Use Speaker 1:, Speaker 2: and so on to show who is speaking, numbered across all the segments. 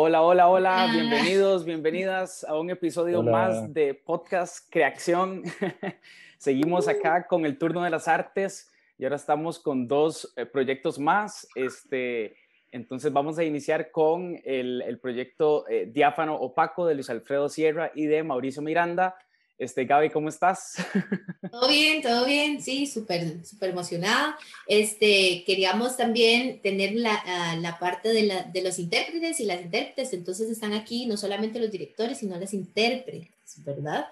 Speaker 1: Hola, hola, hola, bienvenidos, bienvenidas a un episodio más de Podcast Creación. Seguimos acá con el turno de las artes y ahora estamos con dos eh, proyectos más. Este, entonces vamos a iniciar con el, proyecto eh, Diáfano Opaco de Luis Alfredo Sierra y de Mauricio Miranda. Este, Gaby, ¿cómo estás?
Speaker 2: Todo bien, todo bien, sí, súper, súper emocionada. Este, queríamos también tener la, ah, la parte de, la, de, los intérpretes y las intérpretes, entonces están aquí no solamente los directores, sino las intérpretes, ¿verdad?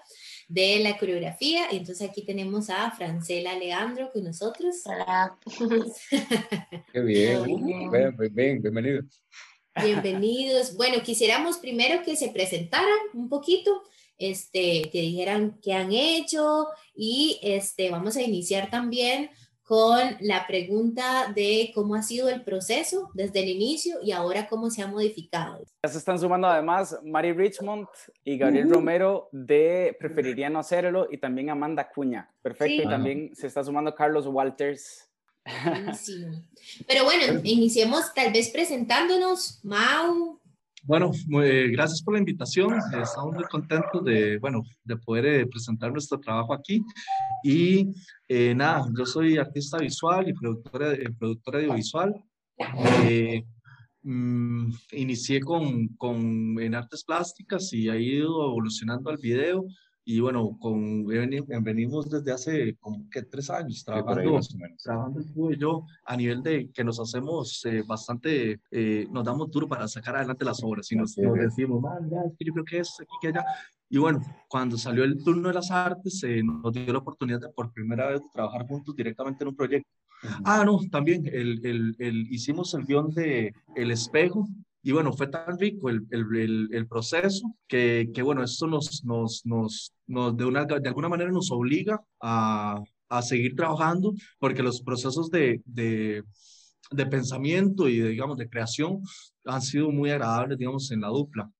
Speaker 2: De la coreografía. Entonces aquí tenemos a Francela Leandro con nosotros.
Speaker 3: Hola. Qué bien, bien, bien, bienvenidos.
Speaker 2: Bienvenidos. Bueno, quisiéramos primero que se presentaran un poquito este, que dijeran qué han hecho y este, vamos a iniciar también con la pregunta de cómo ha sido el proceso desde el inicio y ahora cómo se ha modificado.
Speaker 1: Ya se están sumando además Mari Richmond y Gabriel Romero de Preferiría no hacerlo y también Amanda Cuña. Perfecto. Y también se está sumando Carlos Walters.
Speaker 2: Sí. Pero bueno, iniciemos tal vez presentándonos. Mau,
Speaker 4: bueno, muy, gracias por la invitación. Estamos muy contentos de, bueno, de poder eh, presentar nuestro trabajo aquí. Y eh, nada, yo soy artista visual y productora, eh, audiovisual. Mm, inicié con, con, en artes plásticas y ha ido evolucionando al video. Y bueno, con, venimos desde hace como que tres años trabajando, trabajando yo a nivel de que nos hacemos eh, bastante, eh, nos damos duro para sacar adelante las obras y nos, decimos, man, ya, yo creo que es aquí, que allá. Y bueno, cuando salió el turno de las artes, eh, nos dio la oportunidad de por primera vez trabajar juntos directamente en un proyecto. Ah, no, también el, el, el, hicimos el guion de El Espejo, y bueno, fue tan rico el, el, el proceso que, que, bueno, esto nos, nos, nos, nos de, una, de alguna manera nos obliga a, a seguir trabajando porque los procesos de, de, de pensamiento y de, digamos, de creación han sido muy agradables, digamos, en la dupla.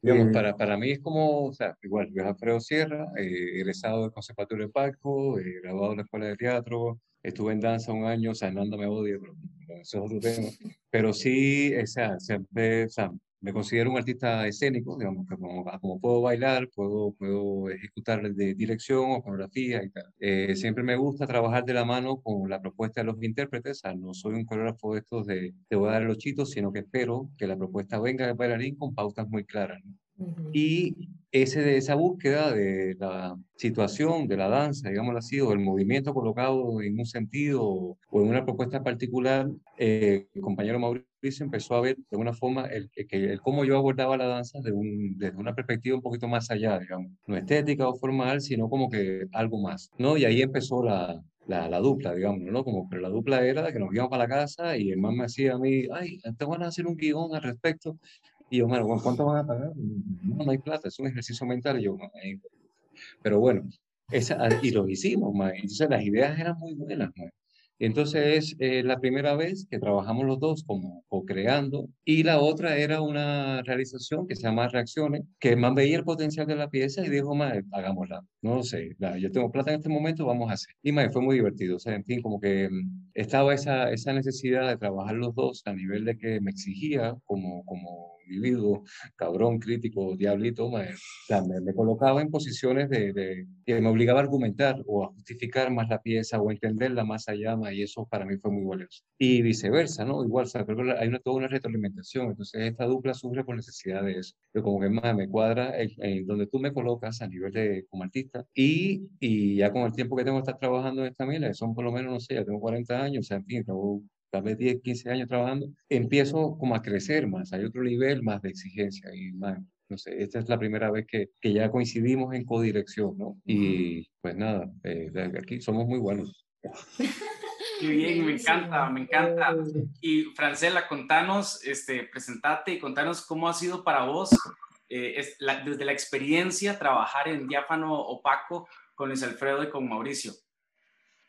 Speaker 3: Digamos, eh, para, para mí es como, o sea, igual, yo Alfredo Sierra, eh, egresado del Conservatorio de Paco, eh, graduado de la Escuela de Teatro, estuve en danza un año, o sea, Nanda me odia, pero eso es otro tema. Pero sí, o sea, siempre, o sea, me considero un artista escénico, digamos, que como, como puedo bailar, puedo, puedo ejecutar de dirección o coreografía y tal. Eh, siempre me gusta trabajar de la mano con la propuesta de los intérpretes, o sea, no soy un coreógrafo de estos de te voy a dar los chitos, sino que espero que la propuesta venga del bailarín con pautas muy claras. ¿no? Y ese, esa búsqueda de la situación de la danza, digámoslo así, o el movimiento colocado en un sentido o en una propuesta particular, eh, el compañero Mauricio empezó a ver de alguna forma el, el, cómo yo abordaba la danza de un, desde una perspectiva un poquito más allá, digamos, no estética o formal, sino como que algo más, ¿no? Y ahí empezó la, la, la, dupla, digamos, ¿no? Como, pero la dupla era que nos íbamos para la casa y el man me decía a mí, ay, te van a hacer un guion al respecto. Y yo, bueno, ¿cuánto van a pagar? No, no hay plata, es un ejercicio mental. Y yo, pero bueno, esa, y lo hicimos, man. entonces las ideas eran muy buenas. Man. Entonces, es eh, la primera vez que trabajamos los dos como co-creando y la otra era una realización que se llama Reacciones, que más veía el potencial de la pieza y dijo, más hagámosla. No sé, yo tengo plata en este momento, vamos a hacer. Y más fue muy divertido. O sea, en fin, como que mm, estaba esa, esa necesidad de trabajar los dos a nivel de que me exigía como, como individuo, cabrón, crítico, diablito, me, me, colocaba en posiciones de, de, que me obligaba a argumentar o a justificar más la pieza o a entenderla más allá, y eso para mí fue muy valioso. Y viceversa, ¿no? Igual, o creo que hay una, toda una retroalimentación, entonces esta dupla sufre por necesidad de eso. Pero como que más me cuadra en, donde tú me colocas a nivel de como artista y, y ya con el tiempo que tengo que estar trabajando en esta mila, son por lo menos, no sé, ya tengo 40 años, o sea, en fin, tal vez 10, 15 años trabajando, empiezo como a crecer más, hay otro nivel más de exigencia y más, no sé, esta es la primera vez que, que ya coincidimos en codirección, ¿no? Y pues nada, eh, aquí somos muy buenos.
Speaker 1: Qué bien, me encanta, me encanta. Y Francela, contanos, este, presentate y contanos cómo ha sido para vos eh, es desde la experiencia trabajar en diáfano opaco con Luis Alfredo y con Mauricio.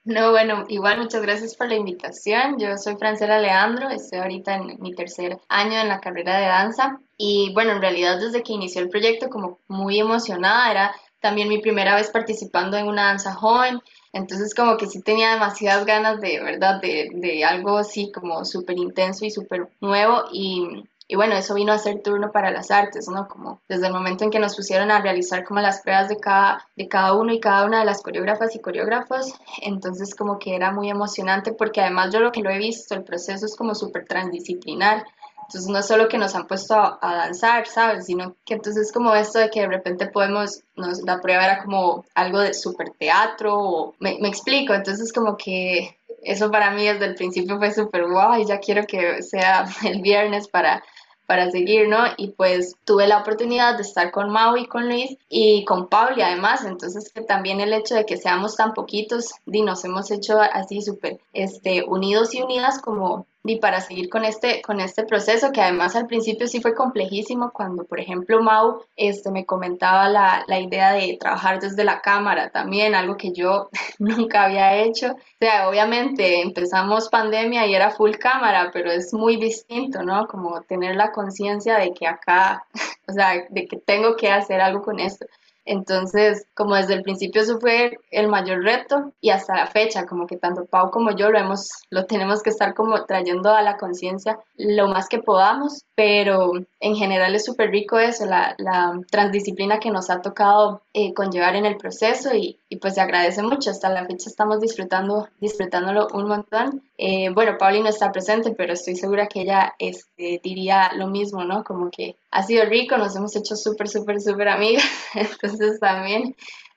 Speaker 5: No, bueno, igual muchas gracias por la invitación. Yo soy Francela Leandro, estoy ahorita en mi tercer año en la carrera de danza y bueno, en realidad desde que inició el proyecto como muy emocionada, era también mi primera vez participando en una danza joven, entonces como que sí tenía demasiadas ganas de, ¿verdad? De, de algo así como súper intenso y súper nuevo y y bueno, eso vino a ser turno para las artes, ¿no? Como desde el momento en que nos pusieron a realizar como las pruebas de cada, de cada uno y cada una de las coreógrafas y coreógrafos, entonces como que era muy emocionante porque además yo lo que lo he visto, el proceso es como súper transdisciplinar, entonces no es solo que nos han puesto a, danzar, ¿sabes? Sino que entonces como esto de que de repente podemos, nos, la prueba era como algo de súper teatro, o, me, me explico, entonces como que eso para mí desde el principio fue súper guau y ya quiero que sea el viernes para para seguir, ¿no? Y pues tuve la oportunidad de estar con Mau y con Luis y con Pauli además, entonces que también el hecho de que seamos tan poquitos, y nos hemos hecho así súper este, unidos y unidas como y para seguir con este, con este proceso, que además al principio sí fue complejísimo, cuando por ejemplo Mau este, me comentaba la, la idea de trabajar desde la cámara también, algo que yo nunca había hecho. O sea, obviamente empezamos pandemia y era full cámara, pero es muy distinto, ¿no? Como tener la conciencia de que acá, o sea, de que tengo que hacer algo con esto. Entonces, como desde el principio eso fue el mayor reto y hasta la fecha, como que tanto Pau como yo lo hemos, lo tenemos que estar como trayendo a la conciencia lo más que podamos, pero en general es súper rico eso, la, la, transdisciplina que nos ha tocado eh, conllevar en el proceso y, pues se agradece mucho, hasta la fecha estamos disfrutando, disfrutándolo un montón. Eh, bueno, Pauli no está presente, pero estoy segura que ella este, diría lo mismo, ¿no? Como que ha sido rico, nos hemos hecho súper, súper, súper amigas, entonces también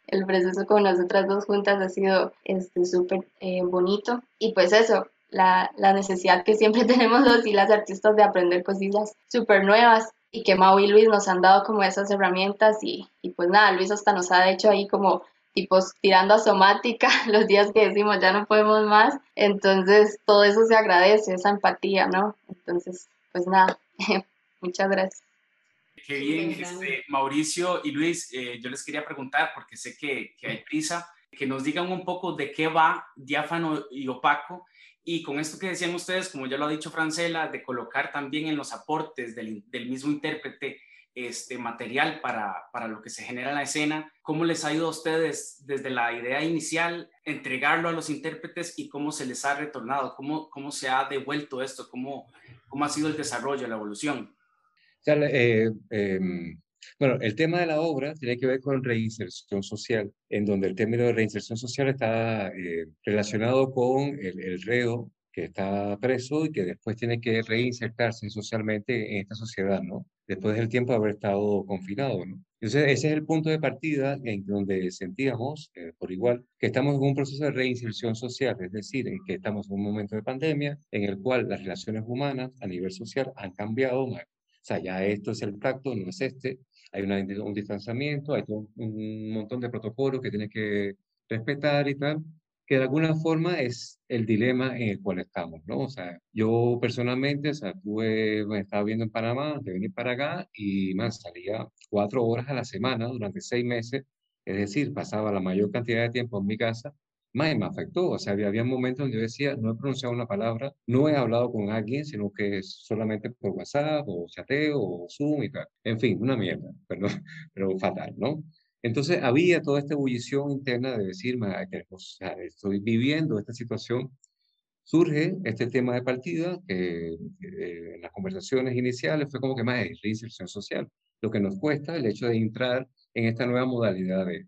Speaker 5: el proceso con nosotras dos juntas ha sido este, súper eh, bonito. Y pues eso, la, la, necesidad que siempre tenemos los y las artistas de aprender cosillas súper nuevas y que Mau y Luis nos han dado como esas herramientas y, y pues nada, Luis hasta nos ha hecho ahí como tipos tirando a somática los días que decimos ya no podemos más. Entonces, todo eso se agradece, esa empatía, ¿no? Entonces, pues nada, muchas gracias.
Speaker 1: Qué bien, este, Mauricio y Luis, eh, yo les quería preguntar, porque sé que, que, hay prisa, que nos digan un poco de qué va diáfano y opaco. Y con esto que decían ustedes, como ya lo ha dicho Francela, de colocar también en los aportes del, del mismo intérprete este material para, para, lo que se genera en la escena. ¿Cómo les ha ido a ustedes desde la idea inicial entregarlo a los intérpretes y cómo se les ha retornado? ¿Cómo, cómo se ha devuelto esto? ¿Cómo, cómo ha sido el desarrollo, la evolución?
Speaker 3: Eh, em, bueno, el tema de la obra tiene que ver con reinserción social, en donde el término de reinserción social está eh, relacionado con el, el reo que está preso y que después tiene que reinsertarse socialmente en esta sociedad, ¿no? Después del tiempo de haber estado confinado, ¿no? Entonces, ese es el punto de partida en donde sentíamos, eh, por igual, que estamos en un proceso de reinserción social, es decir, en que estamos en un momento de pandemia en el cual las relaciones humanas a nivel social han cambiado. O sea, ya esto es el tacto, no es este. Hay una, un distanciamiento, hay un montón de protocolos que tiene que respetar y tal que de alguna forma es el dilema en el cual estamos, ¿no? O sea, yo personalmente, o sea, tuve, me estaba viendo en Panamá de venir para acá y más salía cuatro horas a la semana durante seis meses, es decir, pasaba la mayor cantidad de tiempo en mi casa, más me afectó, o sea, había, había momentos donde yo decía, no he pronunciado una palabra, no he hablado con alguien, sino que es solamente por WhatsApp o chateo o Zoom y tal. En fin, una mierda, perdón, pero fatal, ¿no? Entonces había toda esta ebullición interna de decir, o sea, estoy viviendo esta situación. Surge este tema de partida que eh, en las conversaciones iniciales fue como que más es reinserción social, lo que nos cuesta el hecho de entrar en esta nueva modalidad de...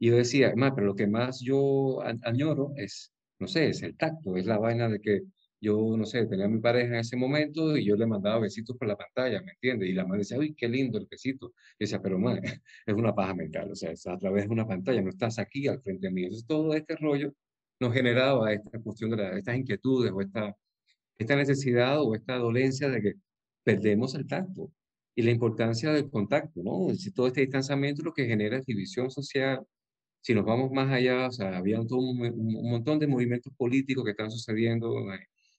Speaker 3: Y yo decía, más, pero lo que más yo añoro es, no sé, es el tacto, es la vaina de que yo, no sé, tenía a mi pareja en ese momento y yo le mandaba besitos por la pantalla, ¿me entiendes? Y la madre decía, uy, qué lindo el besito. Y decía, pero madre, es una paja mental, o sea, es a través de una pantalla, no estás aquí al frente de mí. Entonces, todo este rollo nos generaba esta cuestión de estas inquietudes o esta, esta necesidad o esta dolencia de que perdemos el tacto y la importancia del contacto, ¿no? Si todo este distanciamiento lo que genera es división social. Si nos vamos más allá, o sea, había un, un montón de movimientos políticos que están sucediendo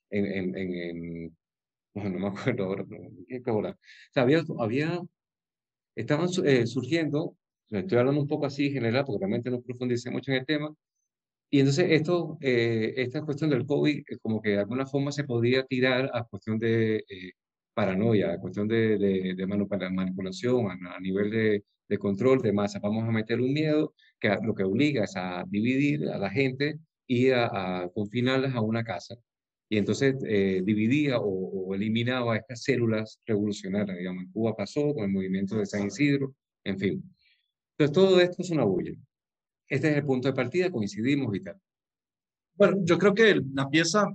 Speaker 3: en, en, no, me acuerdo ahora, ¿qué hora? O sea, había, había, estaban eh, surgiendo, estoy hablando un poco así en general, porque realmente no profundicé mucho en el tema, y entonces esto, eh, esta cuestión del COVID, eh, como que de alguna forma se podía tirar a cuestión de paranoia, a cuestión de, de, de manipulación, a, a nivel de, de, control de masa. Vamos a meter un miedo que lo que obliga es a dividir a la gente y a, a confinarlas a una casa y entonces eh, dividía o, eliminaba estas células revolucionarias. Digamos, en Cuba pasó con el movimiento de San Isidro, en fin. Entonces, todo esto es una bulla. Este es el punto de partida, coincidimos y tal.
Speaker 4: Bueno, yo creo que la pieza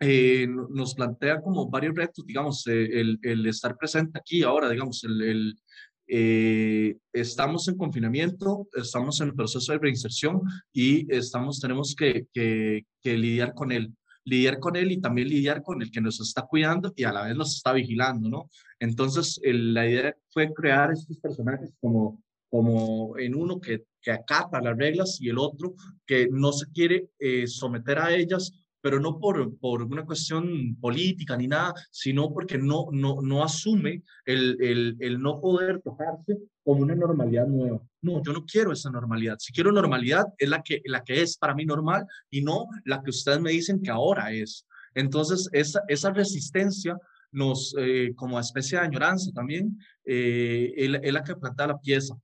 Speaker 4: eh, nos plantea como varios retos, digamos, eh, el, el, estar presente aquí ahora, digamos, el, el eh, estamos en confinamiento, estamos en el proceso de reinserción y estamos, tenemos que, que, que lidiar con él lidiar con él y también lidiar con el que nos está cuidando y a la vez nos está vigilando, ¿no? Entonces, la idea fue crear estos personajes como, como en uno que, que acata las reglas y el otro que no se quiere eh, someter a ellas pero no por, por una cuestión política ni nada, sino porque no, no, no asume el, el, el, no poder tocarse como una normalidad nueva. No, yo no quiero esa normalidad. Si quiero normalidad, es la que, la que es para mí normal y no la que ustedes me dicen que ahora es. Entonces, esa, esa resistencia nos, eh, como especie de añoranza también, eh, es, la que plantea la pieza.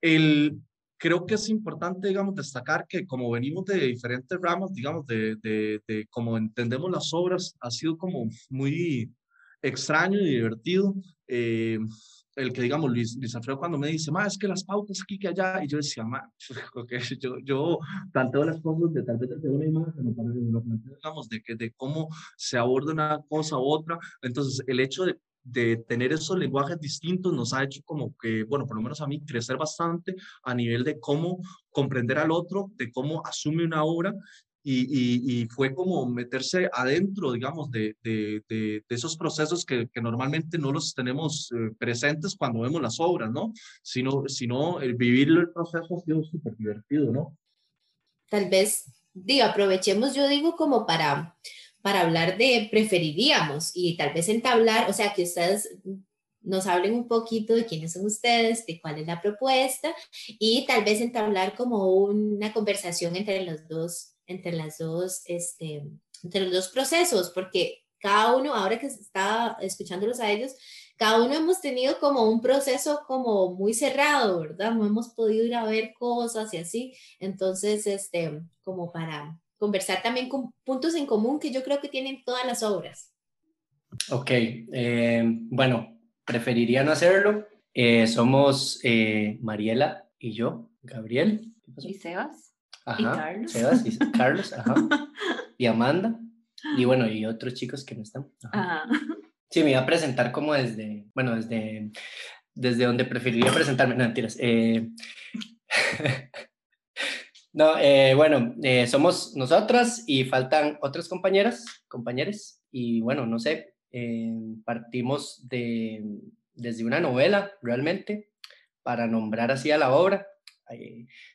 Speaker 4: El, creo que es importante, digamos, destacar que como venimos de diferentes ramas, digamos, de, de, de cómo entendemos las obras, ha sido como muy extraño y divertido. Eh, el que, digamos, Luis, Luis Alfredo cuando me dice, más es que las pautas aquí que allá, y yo decía, ma, okay, yo, yo planteo las cosas de tal vez desde una imagen, digamos, de, que, de cómo se aborda una cosa u otra. Entonces, el hecho de de tener esos lenguajes distintos nos ha hecho como que, bueno, por lo menos a mí, crecer bastante a nivel de cómo comprender al otro, de cómo asume una obra y, y, fue como meterse adentro, digamos, de, de, de, esos procesos que, que, normalmente no los tenemos eh, presentes cuando vemos las obras, ¿no? Sino, sino el vivir el proceso ha sido súper divertido, ¿no?
Speaker 2: Tal vez, digo, aprovechemos, yo digo, como para para hablar de preferiríamos y tal vez entablar, o sea, que ustedes nos hablen un poquito de quiénes son ustedes, de cuál es la propuesta y tal vez entablar como una conversación entre los dos, entre las dos, este, entre los dos procesos, porque cada uno, ahora que está escuchándolos a ellos, cada uno hemos tenido como un proceso como muy cerrado, ¿verdad? No hemos podido ir a ver cosas y así. Entonces, este, como para, conversar también con puntos en común que yo creo que tienen todas las obras.
Speaker 6: Ok, eh, bueno, preferiría no hacerlo. Eh, somos eh, Mariela y yo, Gabriel.
Speaker 7: ¿Y Sebas?
Speaker 6: Ajá, ¿Y Carlos? Sebas y Carlos, ajá. y Amanda. Y bueno, y otros chicos que no están. Ajá. Sí, me iba a presentar como desde, bueno, desde, desde donde preferiría presentarme. No, mentiras. No, eh, bueno, eh, somos nosotras y faltan otras compañeras, compañeros, y bueno, no sé, eh, partimos de, desde una novela realmente para nombrar así a la obra.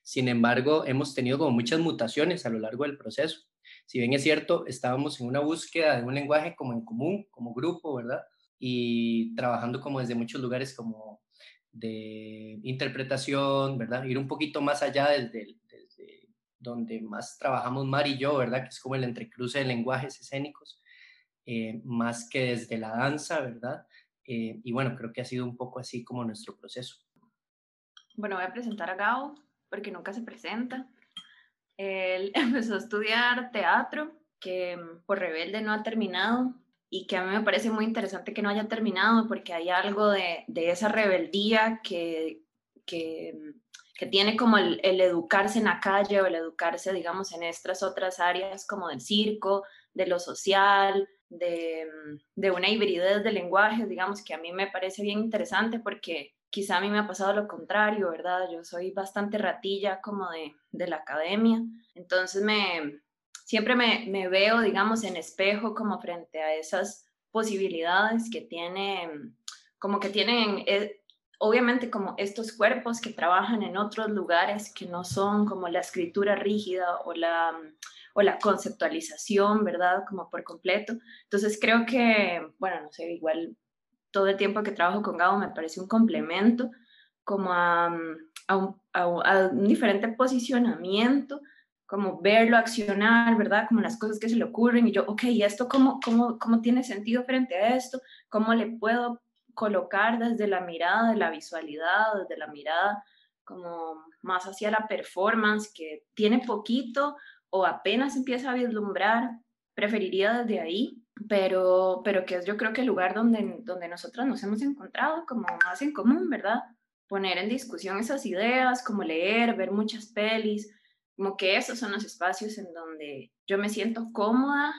Speaker 6: sin embargo, hemos tenido como muchas mutaciones a lo largo del proceso. Si bien es cierto, estábamos en una búsqueda de un lenguaje como en común, como grupo, ¿verdad? Y trabajando como desde muchos lugares como de interpretación, ¿verdad? Ir un poquito más allá desde, donde más trabajamos Mar y yo, ¿verdad? Que es como el entrecruce de lenguajes escénicos, eh, más que desde la danza, ¿verdad? Eh, y bueno, creo que ha sido un poco así como nuestro proceso.
Speaker 7: Bueno, voy a presentar a Gao, porque nunca se presenta. Él empezó a estudiar teatro, que mm, por rebelde no ha terminado, y que a mí me parece muy interesante que no haya terminado, porque hay algo de, de esa rebeldía que, que mm, que tiene como el, educarse en la calle o el educarse, digamos, en estas otras áreas como del circo, de lo social, de, de una hibridez de lenguajes, digamos, que a mí me parece bien interesante porque quizá a mí me ha pasado lo contrario, ¿verdad? Yo soy bastante ratilla como de, de la academia, entonces me, siempre me, me, veo, digamos, en espejo como frente a esas posibilidades que tiene, como que tienen eh, obviamente como estos cuerpos que trabajan en otros lugares que no son como la escritura rígida o la, o la conceptualización, ¿verdad? Como por completo. Entonces creo que, bueno, no sé, igual todo el tiempo que trabajo con Gabo me parece un complemento como a, un, a, un, diferente posicionamiento, como verlo accionar, ¿verdad? Como las cosas que se le ocurren y yo, ok, ¿y esto cómo, cómo, cómo tiene sentido frente a esto? ¿Cómo le puedo colocar desde la mirada de la visualidad, desde la mirada como más hacia la performance, que tiene poquito o apenas empieza a vislumbrar, preferiría desde ahí, pero, pero que es yo creo que el lugar donde, donde nosotras nos hemos encontrado como más en común, ¿verdad? Poner en discusión esas ideas, como leer, ver muchas pelis, como que esos son los espacios en donde yo me siento cómoda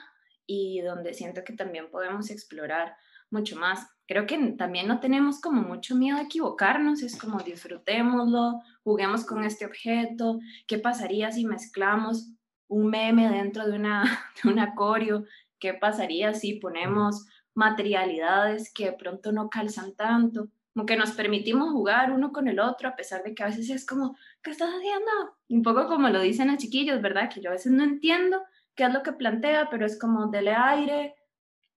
Speaker 7: y donde siento que también podemos explorar mucho más. Creo que también no tenemos como mucho miedo a equivocarnos, es como disfrutémoslo, juguemos con este objeto, ¿qué pasaría si mezclamos un meme dentro de una, de un acorio? ¿Qué pasaría si ponemos materialidades que de pronto no calzan tanto? Como que nos permitimos jugar uno con el otro, a pesar de que a veces es como, ¿qué estás haciendo? Un poco como lo dicen los chiquillos, ¿verdad? Que yo a veces no entiendo qué es lo que plantea, pero es como dele aire,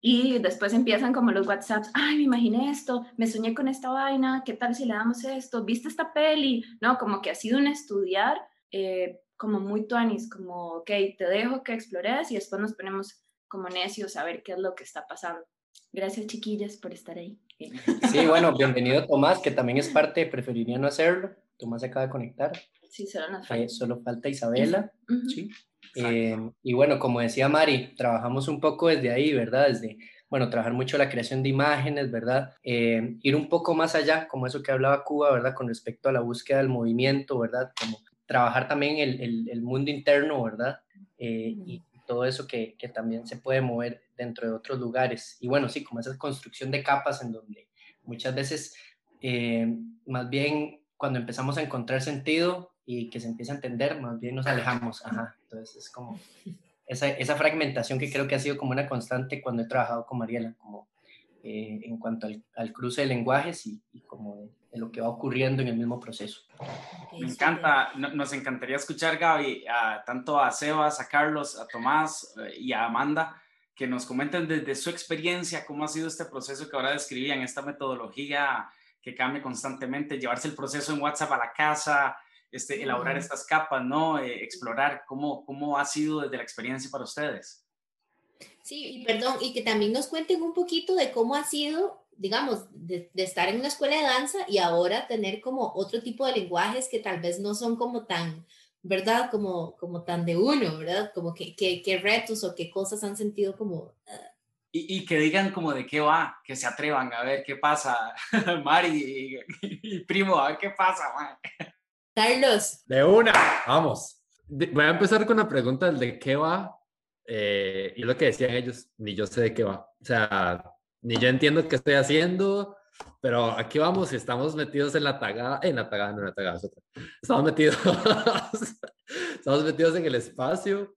Speaker 7: y después empiezan como los WhatsApps, ay, me imaginé esto, me soñé con esta vaina, ¿qué tal si le damos esto? ¿Viste esta peli? No, como que ha sido un estudiar eh, como muy tuanis, como, ok, te dejo que explores y después nos ponemos como necios a ver qué es lo que está pasando. Gracias, chiquillas, por estar ahí.
Speaker 6: Sí, bueno, bienvenido Tomás, que también es parte, preferiría no hacerlo. Tomás se acaba de conectar.
Speaker 7: Sí, solo nos
Speaker 6: falta. solo falta Isabela. Sí. Eh, y bueno, como decía Mari, trabajamos un poco desde ahí, ¿verdad? Desde, bueno, trabajar mucho la creación de imágenes, ¿verdad? Eh, ir un poco más allá, como eso que hablaba Cuba, ¿verdad? Con respecto a la búsqueda del movimiento, ¿verdad? Como trabajar también el, el, mundo interno, ¿verdad? Eh, y todo eso que, que, también se puede mover dentro de otros lugares. Y bueno, sí, como esa construcción de capas en donde muchas veces, más bien cuando empezamos a encontrar sentido, y que se empiece a entender, más bien nos alejamos. Ajá. Entonces es como esa, esa fragmentación que creo que ha sido como una constante cuando he trabajado con Mariela, como eh, en cuanto al, al, cruce de lenguajes y, y como de, lo que va ocurriendo en el mismo proceso.
Speaker 1: Me encanta, nos encantaría escuchar, Gaby, a, tanto a Sebas, a Carlos, a Tomás eh, y a Amanda, que nos comenten desde su experiencia cómo ha sido este proceso que ahora describían, esta metodología que cambia constantemente, llevarse el proceso en WhatsApp a la casa, este, elaborar estas capas, ¿no? Eh, explorar cómo, cómo ha sido desde la experiencia para ustedes.
Speaker 2: Sí, y perdón, y que también nos cuenten un poquito de cómo ha sido, digamos, de, estar en una escuela de danza y ahora tener como otro tipo de lenguajes que tal vez no son como tan, ¿verdad? Como, como tan de uno, ¿verdad? Como que, qué retos o qué cosas han sentido como...
Speaker 1: Ah. y, y, que digan como de qué va, que se atrevan a ver qué pasa, Mari y, primo, a ver qué pasa, man.
Speaker 2: Carlos.
Speaker 8: De una, vamos. Voy a empezar con la pregunta del de qué va. Eh, y lo que decían ellos, ni yo sé de qué va. O sea, ni yo entiendo qué estoy haciendo, pero aquí vamos y estamos metidos en la tagada, en la tagada, no en la tagada, Estamos metidos, estamos metidos en el espacio,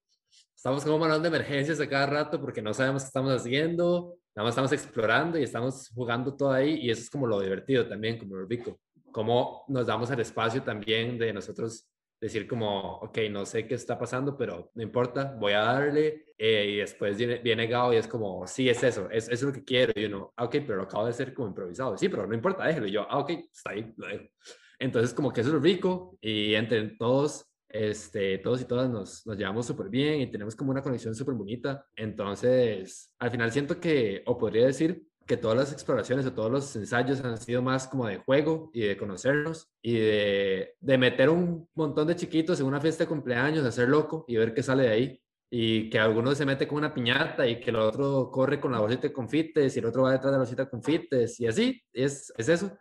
Speaker 8: estamos como manejando de emergencias a cada rato porque no sabemos qué estamos haciendo, nada más estamos explorando y estamos jugando todo ahí y eso es como lo divertido también, como lo rico cómo nos damos el espacio también de nosotros decir como, ok, no sé qué está pasando, pero no importa, voy a darle. Eh, y después viene, viene, Gao y es como, sí, es eso, es, es lo que quiero. Y uno, ah, ok, pero lo acabo de hacer como improvisado. Sí, pero no importa, déjelo. Y yo, ah, ok, está ahí, lo dejo. Entonces, como que eso es rico y entre todos, este, todos y todas nos, nos llevamos súper bien y tenemos como una conexión súper bonita. Entonces, al final siento que, o podría decir, que todas las exploraciones o todos los ensayos han sido más como de juego y de conocernos y de, de meter un montón de chiquitos en una fiesta de cumpleaños, de hacer loco y ver qué sale de ahí. Y que alguno se mete con una piñata y que el otro corre con la bolsita de confites y el otro va detrás de la bolsita de confites y así, es, es eso.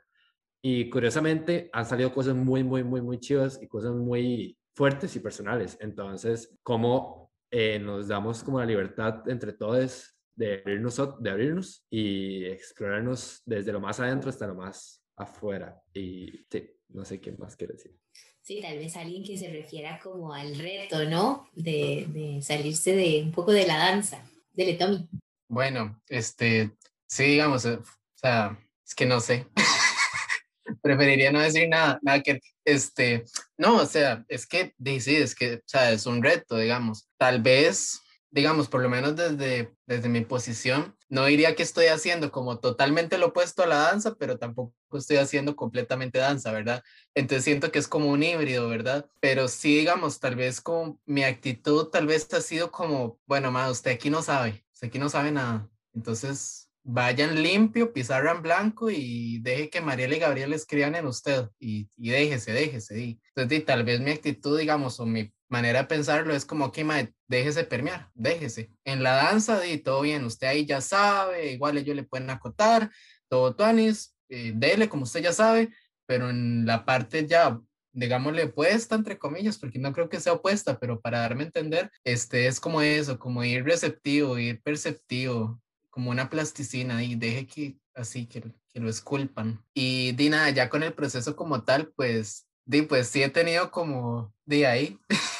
Speaker 8: Y curiosamente han salido cosas muy, muy, muy, muy chivas y cosas muy fuertes y personales. Entonces, cómo eh, nos damos como la libertad entre todos de abrirnos, de abrirnos y explorarnos desde lo más adentro hasta lo más afuera. Y sí, no sé qué más quiere decir.
Speaker 2: Sí, tal vez alguien que se refiera como al reto, ¿no? De, de salirse de un poco de la danza. Dele, Tommy.
Speaker 9: Bueno, este, sí, digamos, eh, o sea, es que no sé. Preferiría no decir nada, nada que, este, no, o sea, es que, sí, es que, o sea, es un reto, digamos. Tal vez digamos, por lo menos desde, desde mi posición, no diría que estoy haciendo como totalmente lo opuesto a la danza, pero tampoco estoy haciendo completamente danza, ¿verdad? Entonces siento que es como un híbrido, ¿verdad? Pero sí, digamos, tal vez con mi actitud, tal vez ha sido como, bueno, ma, usted aquí no sabe, usted aquí no sabe nada. Entonces, vayan limpio, pizarra en blanco y deje que Mariela y Gabriel escriban en usted y, y déjese, déjese. Y, entonces, tal vez mi actitud, digamos, o mi manera de pensarlo es como que, mae, déjese permear, déjese. En la danza, y todo bien, usted ahí ya sabe, igual ellos le pueden acotar, todo tuanis, eh, dele como usted ya sabe, pero en la parte ya, digámosle, opuesta, entre comillas, porque no creo que sea opuesta, pero para darme a entender, este es como eso, como ir receptivo, ir perceptivo, como una plasticina y deje que así que, que lo esculpan. Y di nada, ya con el proceso como tal, pues, di, pues sí he tenido como de ahí.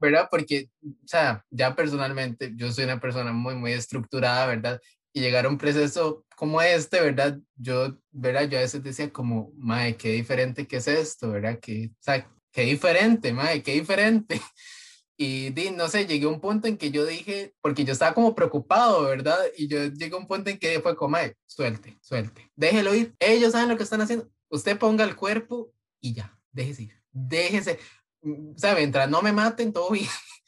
Speaker 9: ¿verdad? Porque, o sea, ya personalmente yo soy una persona muy, muy estructurada, ¿verdad? Y llegar a un proceso como este, ¿verdad? Yo, ¿verdad? Yo a veces decía como, madre, qué diferente que es esto, ¿verdad? Que, o sea, qué diferente, madre, qué diferente. Y no sé, llegué a un punto en que yo dije, porque yo estaba como preocupado, ¿verdad? Y yo llegué a un punto en que fue como, madre, suelte, suelte, déjelo ir. Ellos saben lo que están haciendo. Usted ponga el cuerpo y ya, déjese ir, déjese. Mm, ¿sabe? Mientras no me maten, todo bien.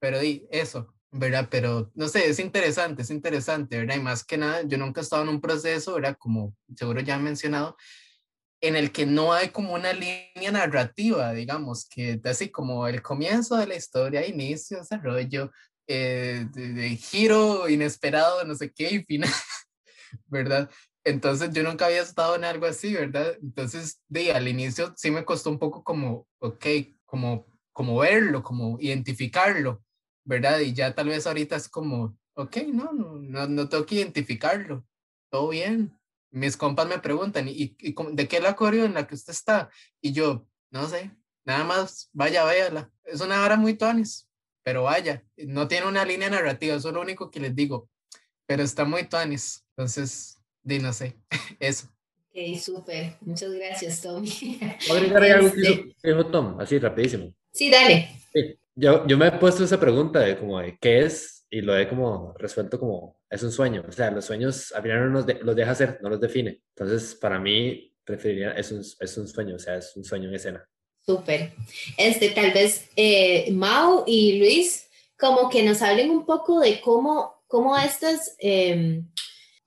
Speaker 9: Pero di, eso, ¿verdad? Pero no sé, es interesante, es interesante, ¿verdad? Y más que nada, yo nunca he estado en un proceso, ¿verdad? Como seguro ya han mencionado, en el que no hay como una línea narrativa, digamos, que así como el comienzo de la historia, inicio, desarrollo, eh, de, giro inesperado, no sé qué, y final, ¿verdad? Entonces yo nunca había estado en algo así, ¿verdad? Entonces, de, al inicio sí me costó un poco como, ok, como, como verlo, como identificarlo, ¿verdad? Y ya tal vez ahorita es como, ok, no, no, no, tengo que identificarlo, todo bien. Mis compas me preguntan, ¿y, y de qué la coreo en la que usted está? Y yo, no sé, nada más, vaya, véala. Es una hora muy tonis, pero vaya, no tiene una línea narrativa, eso es lo único que les digo, pero está muy tonis. Entonces, di, no sé, eso.
Speaker 2: Ok, súper. Muchas gracias, Tommy.
Speaker 8: ¿Puedo agregar algo que este dijo Tom? Así, rapidísimo.
Speaker 2: Sí, dale.
Speaker 8: Yo, yo me he puesto esa pregunta de como de qué es y lo he como resuelto como es un sueño. O sea, los sueños al final no los, los deja hacer, no los define. Entonces, para mí, preferiría, es un, es un sueño, o sea, es un sueño en escena.
Speaker 2: Súper. Este, tal vez eh, Mau y Luis, como que nos hablen un poco de cómo, cómo estas... Eh,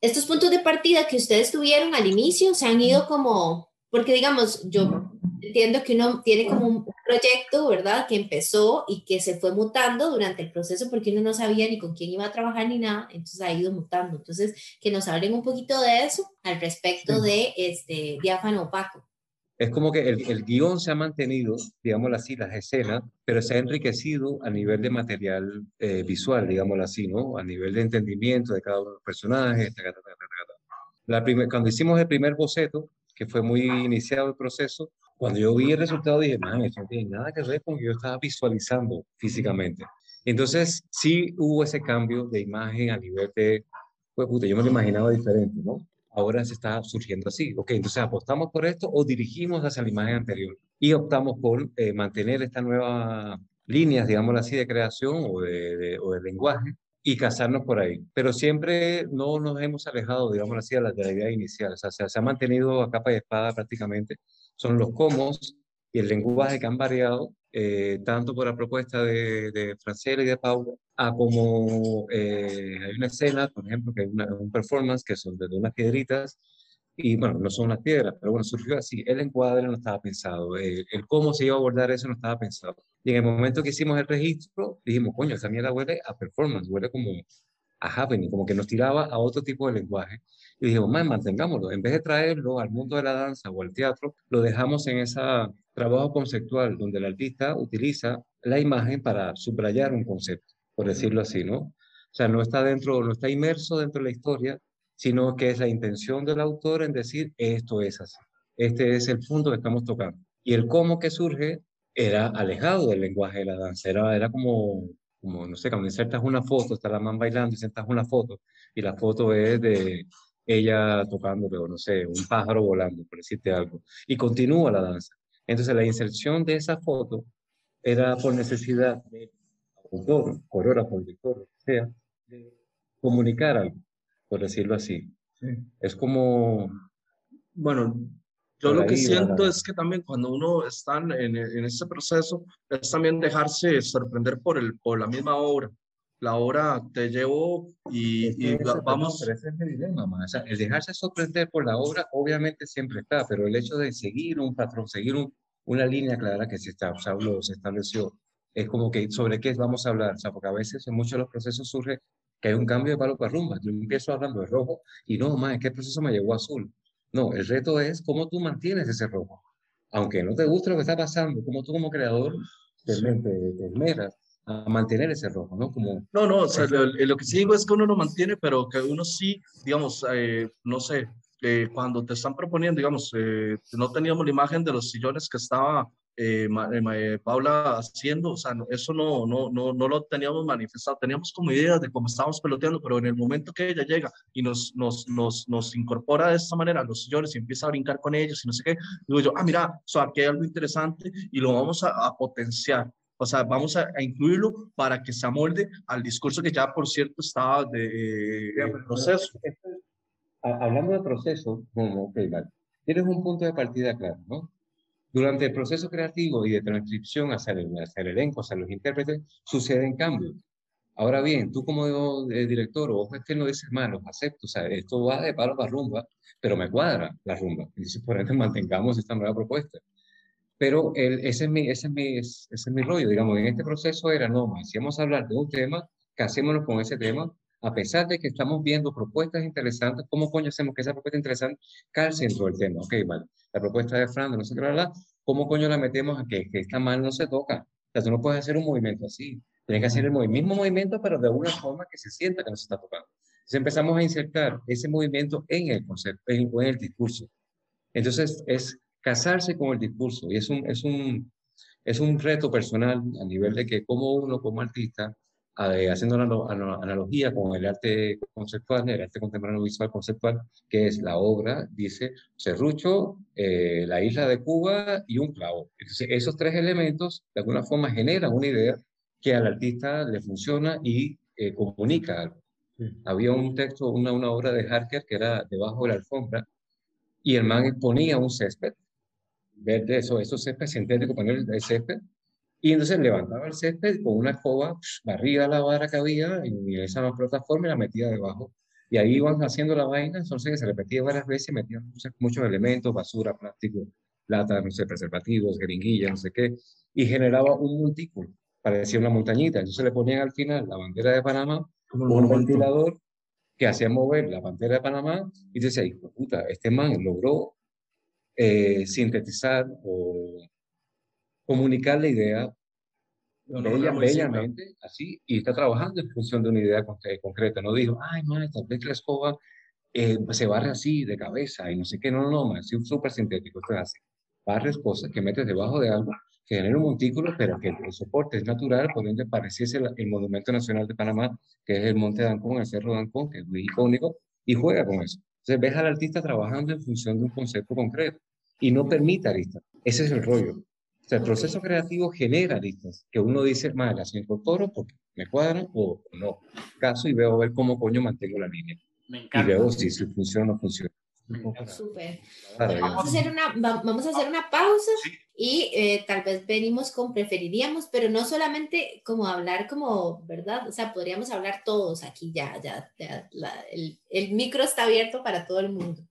Speaker 2: estos puntos de partida que ustedes tuvieron al inicio se han ido como, porque digamos, yo entiendo que uno tiene como un proyecto, ¿verdad? Que empezó y que se fue mutando durante el proceso porque uno no sabía ni con quién iba a trabajar ni nada, entonces ha ido mutando. Entonces, que nos hablen un poquito de eso al respecto de este diáfano opaco
Speaker 3: es como que el, el, guion se ha mantenido, digámoslo así, las escenas, pero se ha enriquecido a nivel de material eh, visual, digámoslo así, ¿no? A nivel de entendimiento de cada uno de los personajes. La primer, cuando hicimos el primer boceto, que fue muy iniciado el proceso, cuando yo vi el resultado dije, man, esto no tiene nada que ver con lo que yo estaba visualizando físicamente. Entonces, sí hubo ese cambio de imagen a nivel de, pues puta, yo me lo imaginaba diferente, ¿no? Ahora se está surgiendo así. Ok, entonces apostamos por esto o dirigimos hacia la imagen anterior y optamos por eh, mantener esta nueva líneas, digamos así, de creación o de, lenguaje y casarnos por ahí. Pero siempre no nos hemos alejado, digamos así, de la, de la idea inicial. O sea, se, se, ha mantenido a capa y espada prácticamente. Son los cómo y el lenguaje que han variado, eh, tanto por la propuesta de, de Francela y de Paula, a como eh, hay una escena, por ejemplo, que es un performance que son de unas piedritas, y bueno, no son unas piedras, pero bueno, surgió así. El encuadre no estaba pensado, el, cómo se iba a abordar eso no estaba pensado. Y en el momento que hicimos el registro, dijimos, coño, esa mierda huele a performance, huele como a happening, como que nos tiraba a otro tipo de lenguaje. Y dijimos, man, mantengámoslo. En vez de traerlo al mundo de la danza o al teatro, lo dejamos en ese trabajo conceptual donde el artista utiliza la imagen para subrayar un concepto, por decirlo así, ¿no? O sea, no está dentro, no está inmerso dentro de la historia, sino que es la intención del autor en decir, esto es así. Este es el punto que estamos tocando. Y el cómo que surge era alejado del lenguaje de la danza, era, era como como, no sé, cuando insertas una foto, está la man bailando, insertas una foto, y la foto es de ella tocando, o no sé, un pájaro volando, por decirte algo, y continúa la danza. Entonces, la inserción de esa foto era por necesidad de autor, coreógrafo, director, lo que sea, de comunicar algo, por decirlo así. Es como...
Speaker 4: Bueno, yo lo que siento es que también cuando uno está en, en ese proceso, es también dejarse sorprender por, el, por la misma obra. La obra te llevó y, vamos...
Speaker 3: Pero ese es el dilema, o sea, el dejarse sorprender por la obra obviamente siempre está, pero el hecho de seguir un patrón, seguir un, una línea clara que se, está, se estableció. Es como que sobre qué vamos a hablar, o sea, porque a veces en muchos de los procesos surge que hay un cambio de palo para rumba. Yo empiezo hablando de rojo y no, más, ¿qué proceso me llevó a azul? No, el reto es cómo tú mantienes ese rojo. Aunque no te guste lo que está pasando, cómo tú como creador te, te, esmeras a mantener ese rojo, ¿no? Como,
Speaker 4: no, no, o sea, lo, que sí digo es que uno lo mantiene, pero que uno sí, digamos, eh, no sé, eh, cuando te están proponiendo, digamos, eh, no teníamos la imagen de los sillones que estaba eh, eh, Paula haciendo, o sea, eso no, no, no, no lo teníamos manifestado, teníamos como ideas de cómo estábamos peloteando, pero en el momento que ella llega y nos, nos, nos, nos incorpora de esta manera a los sillones y empieza a brincar con ellos y no sé qué, digo yo, ah, mira, o sea, aquí hay algo interesante y lo vamos a, potenciar. O sea, vamos a, incluirlo para que se amolde al discurso que ya, por cierto, estaba de, proceso.
Speaker 3: Hablando de proceso, como, ok, vale. Tienes un punto de partida claro, ¿no? Durante el proceso creativo y de transcripción hacia el, hacia el elenco, hacia los intérpretes, suceden cambios. Ahora bien, tú como director, ojo, es que no dices mal, los acepto, o sea, esto va de palo para rumba, pero me cuadra la rumba. Y dices, por ende, mantengamos esta nueva propuesta. Pero el, ese, es mi, ese, es mi, ese es mi rollo, digamos, en este proceso era, no, si vamos a hablar de un tema, casémonos con ese tema, a pesar de que estamos viendo propuestas interesantes, ¿cómo coño hacemos que esa propuesta interesante calce dentro del tema? Ok, vale, la propuesta de Fran, no sé qué, la, ¿cómo coño la metemos a que, que está mal no se toca? O sea, tú no puedes hacer un movimiento así. Tienes que hacer el mismo movimiento, pero de una forma que se sienta que no se está tocando. Entonces empezamos a insertar ese movimiento en el concepto, en, en el discurso. Entonces es casarse con el discurso y es un, es un, es un reto personal a nivel de que como uno como artista haciendo una analogía con el arte conceptual, el arte contemporáneo visual conceptual, que es la obra, dice Cerrucho, eh, la isla de Cuba y un clavo. Entonces, esos tres elementos, de alguna forma, generan una idea que al artista le funciona y eh, comunica algo. Había un texto, una, una obra de Harker que era Debajo de la alfombra, y el man ponía un césped, verde, eso, esos césped sintéticos, poner el césped, y entonces levantaba el césped con una escoba, barría la vara que había en esa plataforma y la metía debajo. Y ahí iban haciendo la vaina, entonces se repetía varias veces y metían muchos elementos, basura, plástico, plata, no sé, preservativos, jeringuillas, no sé qué, y generaba un montículo, parecía una montañita. Entonces le ponían al final la bandera de Panamá, un ventilador que hacía mover la bandera de Panamá, y hijo puta, este man logró eh, sintetizar o comunicar la idea bella, bellamente, así, y está trabajando en función de una idea concreta. No dijo, ay, madre, tal vez la escoba eh, se barre así de cabeza y no sé qué, no, no, no, es súper sintético. Esto hace barres cosas que metes debajo de algo, que genera un montículo, pero que el soporte es natural, por ende pareciese el, Monumento Nacional de Panamá, que es el Monte Dancón, el Cerro Dancón, que es muy icónico, y juega con eso. Entonces ves al artista trabajando en función de un concepto concreto y no permite aristas. Ese es el rollo el proceso creativo genera listas que uno dice, más las incorporo porque me cuadran o no. Caso y veo a ver cómo coño mantengo la línea. Me encanta. Y veo si, si funciona o no funciona.
Speaker 2: Súper. Vamos, a hacer una, vamos a hacer una pausa y eh, tal vez venimos con preferiríamos, pero no solamente como hablar como, ¿verdad? O sea, podríamos hablar todos aquí ya, ya, el, el micro está abierto para todo el mundo.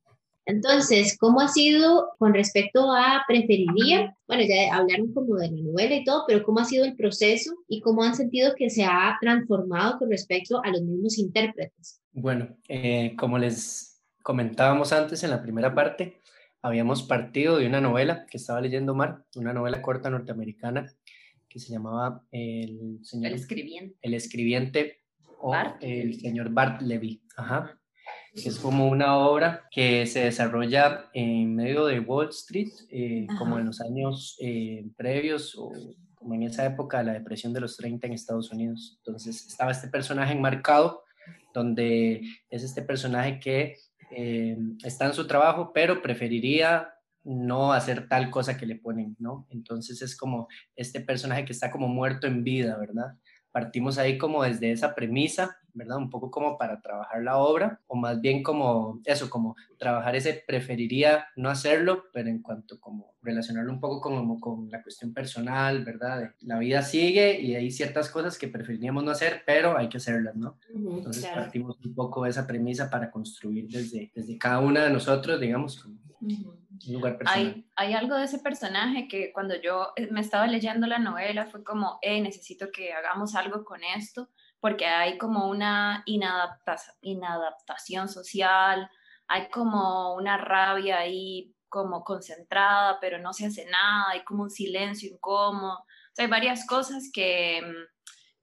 Speaker 2: Entonces, ¿cómo ha sido con respecto a preferiría? Bueno, ya hablaron como de la novela y todo, pero ¿cómo ha sido el proceso y cómo han sentido que se ha transformado con respecto a los mismos intérpretes?
Speaker 6: Bueno, eh, como les comentábamos antes en la primera parte, habíamos partido de una novela que estaba leyendo Mar, una novela corta norteamericana que se llamaba El señor...
Speaker 7: El escribiente.
Speaker 6: El escribiente o el señor Bart Levy. Ajá que es como una obra que se desarrolla en medio de Wall Street, eh, como en los años eh, previos o como en esa época de la depresión de los 30 en Estados Unidos. Entonces estaba este personaje enmarcado, donde es este personaje que eh, está en su trabajo, pero preferiría no hacer tal cosa que le ponen, ¿no? Entonces es como este personaje que está como muerto en vida, ¿verdad? Partimos ahí como desde esa premisa ¿verdad? Un poco como para trabajar la obra, o más bien como eso, como trabajar ese preferiría no hacerlo, pero en cuanto como relacionarlo un poco como con la cuestión personal, ¿verdad? la vida sigue y hay ciertas cosas que preferiríamos no hacer, pero hay que hacerlas, ¿no? Entonces partimos un poco de esa premisa para construir desde, desde cada una de nosotros, digamos. Lugar personal.
Speaker 7: Hay, hay algo de ese personaje que cuando yo eh, me estaba leyendo la novela fue como, hey, necesito que hagamos algo con esto, porque hay como una inadaptación social, hay como una rabia ahí como concentrada, pero no se hace nada, hay como un silencio incómodo. O sea, hay varias cosas que,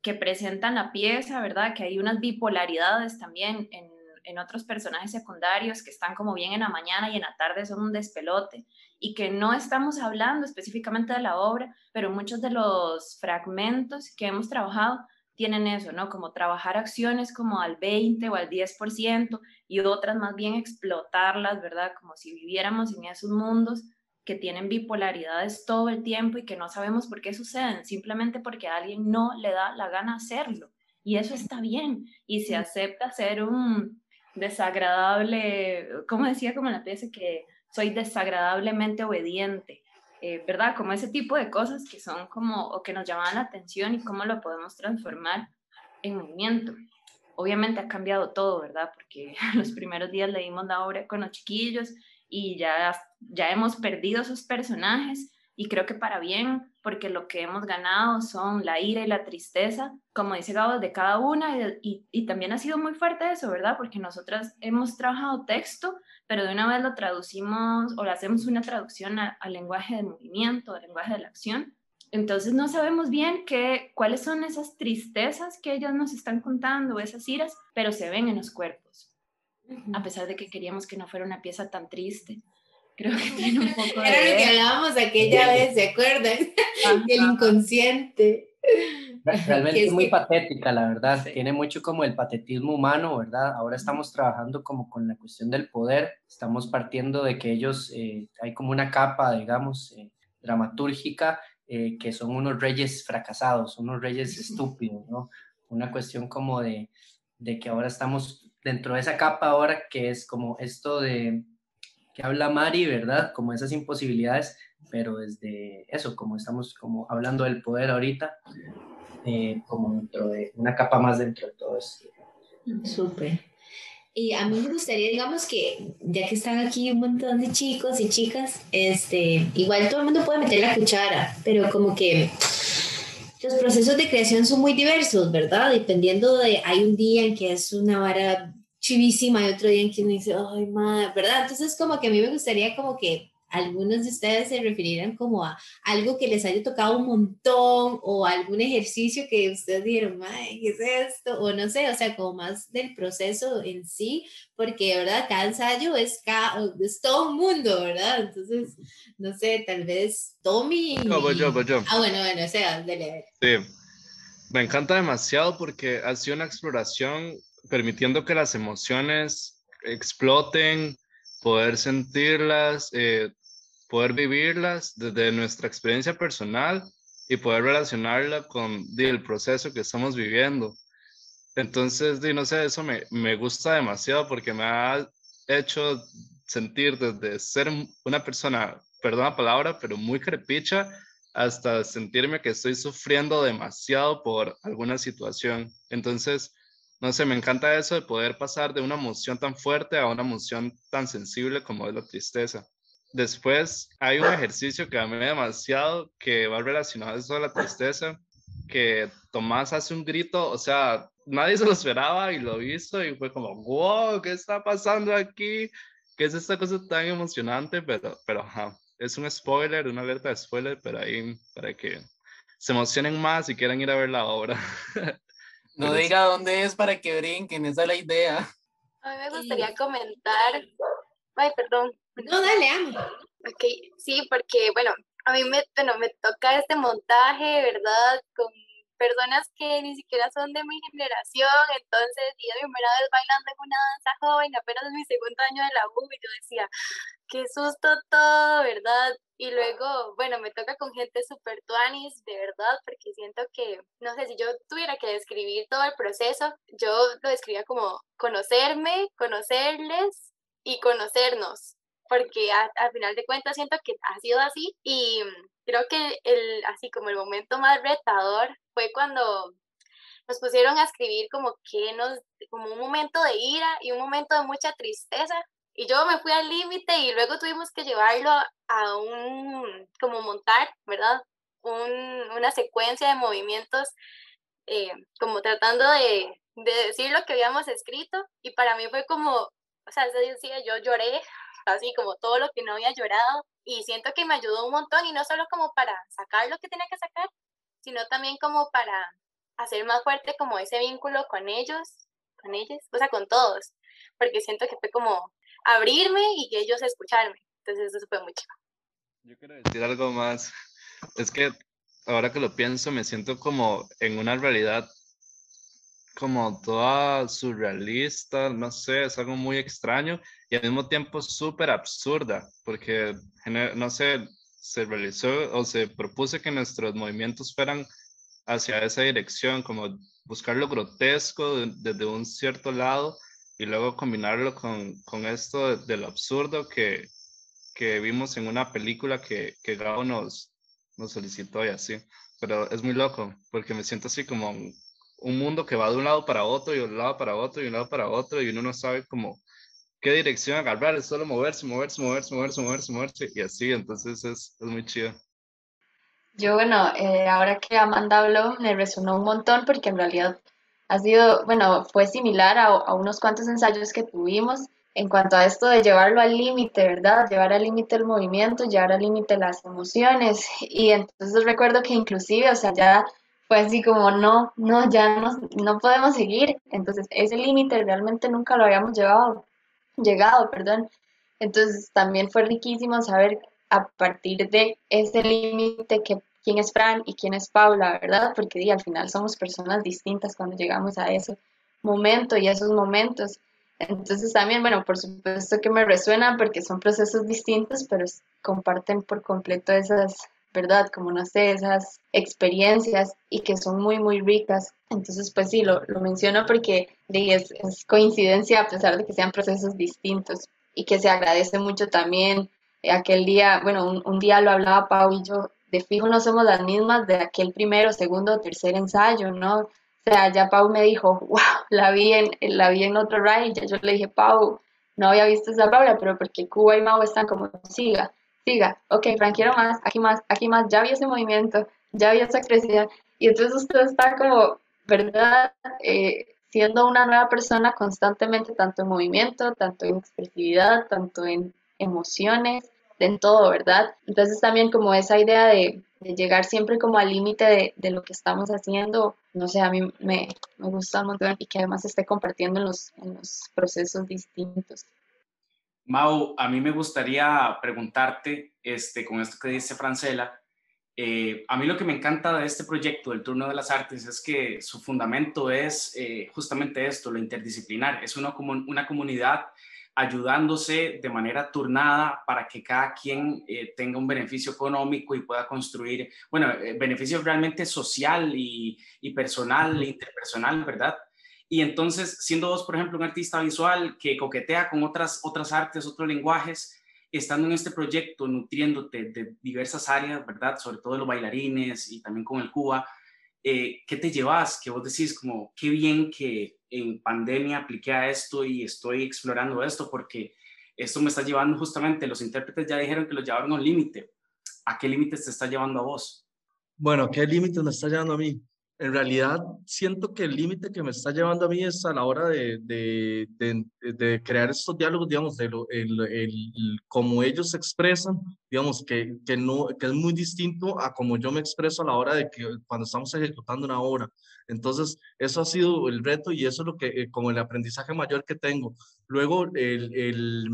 Speaker 7: que presentan la pieza, ¿verdad? Que hay unas bipolaridades también en, en otros personajes secundarios que están como bien en la mañana y en la tarde son un despelote y que no estamos hablando específicamente de la obra, pero muchos de los fragmentos que hemos trabajado tienen eso, ¿no? Como trabajar acciones como al 20 o al 10% y otras más bien explotarlas, ¿verdad? Como si viviéramos en esos mundos que tienen bipolaridades todo el tiempo y que no sabemos por qué suceden, simplemente porque a alguien no le da la gana hacerlo. Y eso está bien. Y se acepta ser un desagradable, como decía como la pieza, que soy desagradablemente obediente eh, ¿verdad? Como ese tipo de cosas que son como, o que nos llaman la atención y cómo lo podemos transformar en movimiento. Obviamente ha cambiado todo, ¿verdad? Porque los primeros días leímos la obra con los chiquillos y ya, ya hemos perdido esos personajes y creo que para bien, porque lo que hemos ganado son la ira y la tristeza, como dice Gabo, de cada una y, y, también ha sido muy fuerte eso, ¿verdad? Porque nosotras hemos trabajado texto pero de una vez lo traducimos o le hacemos una traducción al lenguaje del movimiento, al lenguaje de la acción. Entonces no sabemos bien qué, cuáles son esas tristezas que ellos nos están contando, esas iras, pero se ven en los cuerpos. A pesar de que queríamos que no fuera una pieza tan triste. Creo que tiene un poco
Speaker 2: de... Era lo que hablábamos aquella vez, ¿se acuerdan? El inconsciente.
Speaker 6: Realmente es muy patética, la verdad. Tiene mucho como el patetismo humano, ¿verdad? Ahora estamos trabajando como con la cuestión del poder. Estamos partiendo de que ellos, eh, hay como una capa, digamos, eh, dramatúrgica, eh, que son unos reyes fracasados, unos reyes estúpidos, ¿no? Una cuestión como de, de que ahora estamos dentro de esa capa ahora que es como esto de que habla Mari, ¿verdad? Como esas imposibilidades, pero desde eso, como estamos como hablando del poder ahorita, eh, como dentro de una capa más dentro de todo esto.
Speaker 2: Súper. Y a mí me gustaría, digamos que ya que están aquí un montón de chicos y chicas, este, igual todo el mundo puede meter la cuchara, pero como que los procesos de creación son muy diversos, ¿verdad? Dependiendo de, hay un día en que es una vara chivísima y otro día en que uno dice, ay, madre, ¿verdad? Entonces como que a mí me gustaría como que algunos de ustedes se referirán como a algo que les haya tocado un montón o algún ejercicio que ustedes dijeron, ¿qué es esto? O no sé, o sea, como más del proceso en sí, porque, ¿verdad? Cada ensayo es, es todo un mundo, ¿verdad? Entonces, no sé, tal vez Tommy...
Speaker 10: No, voy yo, voy yo.
Speaker 2: Ah, bueno, bueno, o sea, dale,
Speaker 10: Sí, me encanta demasiado porque ha sido una exploración permitiendo que las emociones exploten, poder sentirlas, eh, poder vivirlas desde nuestra experiencia personal y poder relacionarla con el proceso que estamos viviendo. Entonces, no sé, eso me, me gusta demasiado porque me ha hecho sentir desde ser una persona, perdón la palabra, pero muy crepicha, hasta sentirme que estoy sufriendo demasiado por alguna situación. Entonces, no sé, me encanta eso de poder pasar de una emoción tan fuerte a una emoción tan sensible como es la tristeza. Después hay un ejercicio que amé demasiado que va relacionado a eso de la tristeza, que Tomás hace un grito, o sea, nadie se lo esperaba y lo visto y fue como, wow, ¿qué está pasando aquí? ¿Qué es esta cosa tan emocionante? Pero, pero, ajá, es un spoiler, una alerta de spoiler, pero ahí para que se emocionen más y quieran ir a ver la obra.
Speaker 9: No diga dónde es para que brinquen, esa es la idea.
Speaker 5: A mí me gustaría comentar. Ay, perdón.
Speaker 2: No, dale, amo.
Speaker 5: Ok, sí, porque, bueno, a mí me, bueno, me toca este montaje, ¿verdad? Con personas que ni siquiera son de mi generación, entonces, y mi primera vez bailando en una danza joven, apenas es mi segundo año de la U, y yo decía, qué susto todo, ¿verdad? Y luego, bueno, me toca con gente súper tuanis, de verdad, porque siento que, no sé, si yo tuviera que describir todo el proceso, yo lo describía como conocerme, conocerles y conocernos, porque al final de cuentas siento que ha sido así y creo que el, así como el momento más retador fue cuando nos pusieron a escribir como que nos, como un momento de ira y un momento de mucha tristeza Y yo me fui al límite y luego tuvimos que llevarlo a un, como montar, ¿verdad? Un, una secuencia de movimientos, eh, como tratando de, de decir lo que habíamos escrito. Y para mí fue como, o sea, ese día yo lloré, así como todo lo que no había llorado. Y siento que me ayudó un montón y no solo como para sacar lo que tenía que sacar, sino también como para hacer más fuerte como ese vínculo con ellos, con ellos, o sea, con todos, porque siento que fue como abrirme y que ellos escucharme. Entonces eso fue mucho.
Speaker 10: Yo quiero decir algo más. Es que ahora que lo pienso, me siento como en una realidad como toda surrealista, no sé, es algo muy extraño y al mismo tiempo súper absurda, porque, no sé, se realizó o se propuso que nuestros movimientos fueran hacia esa dirección, como buscar lo grotesco desde un cierto lado y luego combinarlo con, con esto de, lo absurdo que, que, vimos en una película que, que Gao nos, nos solicitó y así. Pero es muy loco, porque me siento así como un mundo que va de un lado para otro y de un lado para otro y de un lado para otro y uno no sabe como qué dirección agarrar, es solo moverse, moverse, moverse, moverse, moverse, moverse y así, entonces es, es muy chido.
Speaker 5: Yo, bueno, eh, ahora que Amanda habló, me resonó un montón porque en realidad ha sido, bueno, fue similar a, a unos cuantos ensayos que tuvimos en cuanto a esto de llevarlo al límite, ¿verdad? Llevar al límite el movimiento, llevar al límite las emociones. Y entonces recuerdo que inclusive, o sea, ya fue así como, no, no, ya no, no podemos seguir. Entonces ese límite realmente nunca lo habíamos llevado, llegado, perdón. Entonces también fue riquísimo saber a partir de ese límite que quién es Fran y quién es Paula, ¿verdad? Porque al final somos personas distintas cuando llegamos a ese momento y esos momentos. Entonces también, bueno, por supuesto que me resuena porque son procesos distintos, pero comparten por completo esas, ¿verdad? Como no sé, esas experiencias y que son muy, muy ricas. Entonces, pues sí, lo, lo menciono porque es, es coincidencia a pesar de que sean procesos distintos y que se agradece mucho también aquel día, bueno, un, día lo hablaba Pau y yo, de fijo no somos las mismas de aquel primero, segundo tercer ensayo, ¿no? O sea, ya Pau me dijo, wow, la vi en, la vi en otro ride, ya yo le dije, Pau, no había visto esa Paula, pero porque Cuba y Mau están como, siga, siga, ok, Fran, quiero más, aquí más, aquí más, ya vi ese movimiento, ya vi esa expresión, y entonces usted está como, ¿verdad? Eh, siendo una nueva persona constantemente, tanto en movimiento, tanto en expresividad, tanto en emociones, en todo, ¿verdad? Entonces también como esa idea de, llegar siempre como al límite de, lo que estamos haciendo, no sé, a mí me, me gusta un montón y que además esté compartiendo en los, en los procesos distintos.
Speaker 1: Mau, a mí me gustaría preguntarte, este, con esto que dice Francela, eh, a mí lo que me encanta de este proyecto, del Turno de las Artes, es que su fundamento es eh, justamente esto, lo interdisciplinar. Es una, una comunidad ayudándose de manera turnada para que cada quien eh, tenga un beneficio económico y pueda construir, bueno, beneficio realmente social y, y personal, interpersonal, ¿verdad? Y entonces, siendo vos, por ejemplo, un artista visual que coquetea con otras, otras artes, otros lenguajes, estando en este proyecto, nutriéndote de diversas áreas, ¿verdad? Sobre todo de los bailarines y también con el Cuba, eh, ¿qué te llevas? Que vos decís como, qué bien que en pandemia apliqué a esto y estoy explorando esto porque esto me está llevando justamente, los intérpretes ya dijeron que lo llevaron a un límite. ¿A qué límites te está llevando a vos?
Speaker 4: Bueno, ¿qué límites me está llevando a mí? En realidad siento que el límite que me está llevando a mí es a la hora de, de, de, crear estos diálogos, digamos, de lo, el, el, cómo ellos se expresan, digamos, que, que, no, que es muy distinto a cómo yo me expreso a la hora de que cuando estamos ejecutando una obra. Entonces, eso ha sido el reto y eso es lo que, eh, como el aprendizaje mayor que tengo. Luego, el, el,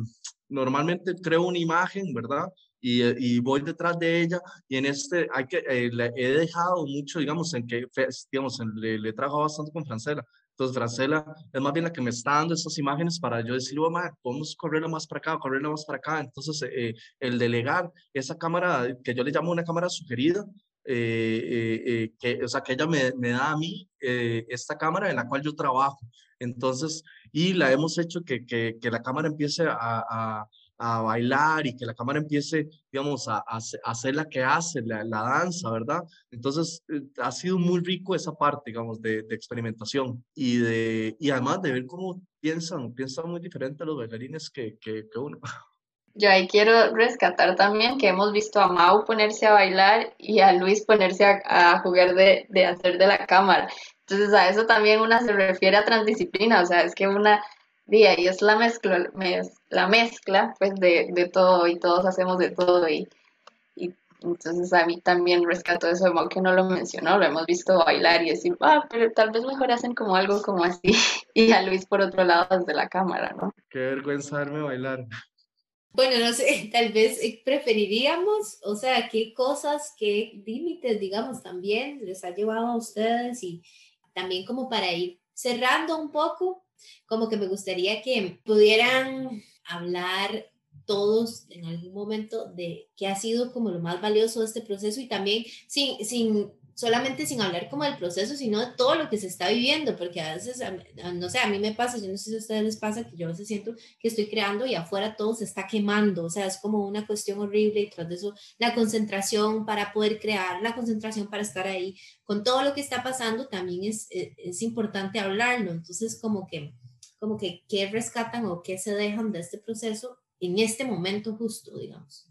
Speaker 4: normalmente creo una imagen, ¿verdad? Eh, y, voy detrás de ella y en este hay que, eh, he dejado mucho, digamos, en que, digamos, le, le trabajo bastante con Francela. Entonces, Francela es más bien la que me está dando esas imágenes para yo decirle, oh, podemos correrla más para acá, correrla más para acá. Entonces, eh, el delegar esa cámara, que yo le llamo una cámara sugerida, que, o sea, que ella me, me da a mí esta cámara en la cual yo trabajo. Entonces, y la hemos hecho que, que, que la cámara empiece a, a a bailar y que la cámara empiece, digamos, a, a, hacer la que hace, la, la danza, ¿verdad? Entonces, eh, ha sido muy rico esa parte, digamos, de, de, experimentación y, de, y además de ver cómo piensan, piensan muy diferente los bailarines que, que, que uno.
Speaker 5: Yo ahí quiero rescatar también que hemos visto a Mau ponerse a bailar y a Luis ponerse a, a jugar de, de hacer de la cámara. Entonces a eso también una se refiere a transdisciplina, o sea, es que una día y es la mezcla, la mezcla pues de, de, todo y todos hacemos de todo y, y entonces a mí también rescato eso de que no lo mencionó, lo hemos visto bailar y decir, ah, pero tal vez mejor hacen como algo como así y a Luis por otro lado desde la cámara, ¿no?
Speaker 4: Qué vergüenza verme bailar.
Speaker 2: Bueno, no sé, tal vez eh, preferiríamos, o sea, qué cosas, qué límites, digamos, también les ha llevado a ustedes y también como para ir cerrando un poco, como que me gustaría que pudieran hablar todos en algún momento de qué ha sido como lo más valioso de este proceso y también sin, sin solamente sin hablar como del proceso, sino de todo lo que se está viviendo, porque a veces, no sé, a mí me pasa, yo no sé si a ustedes les pasa, que yo a veces siento que estoy creando y afuera todo se está quemando, o sea, es como una cuestión horrible y tras de eso la concentración para poder crear, la concentración para estar ahí, con todo lo que está pasando también es, e, es, importante hablarlo, entonces como que, como que, ¿qué rescatan o qué se dejan de este proceso en este momento justo, digamos?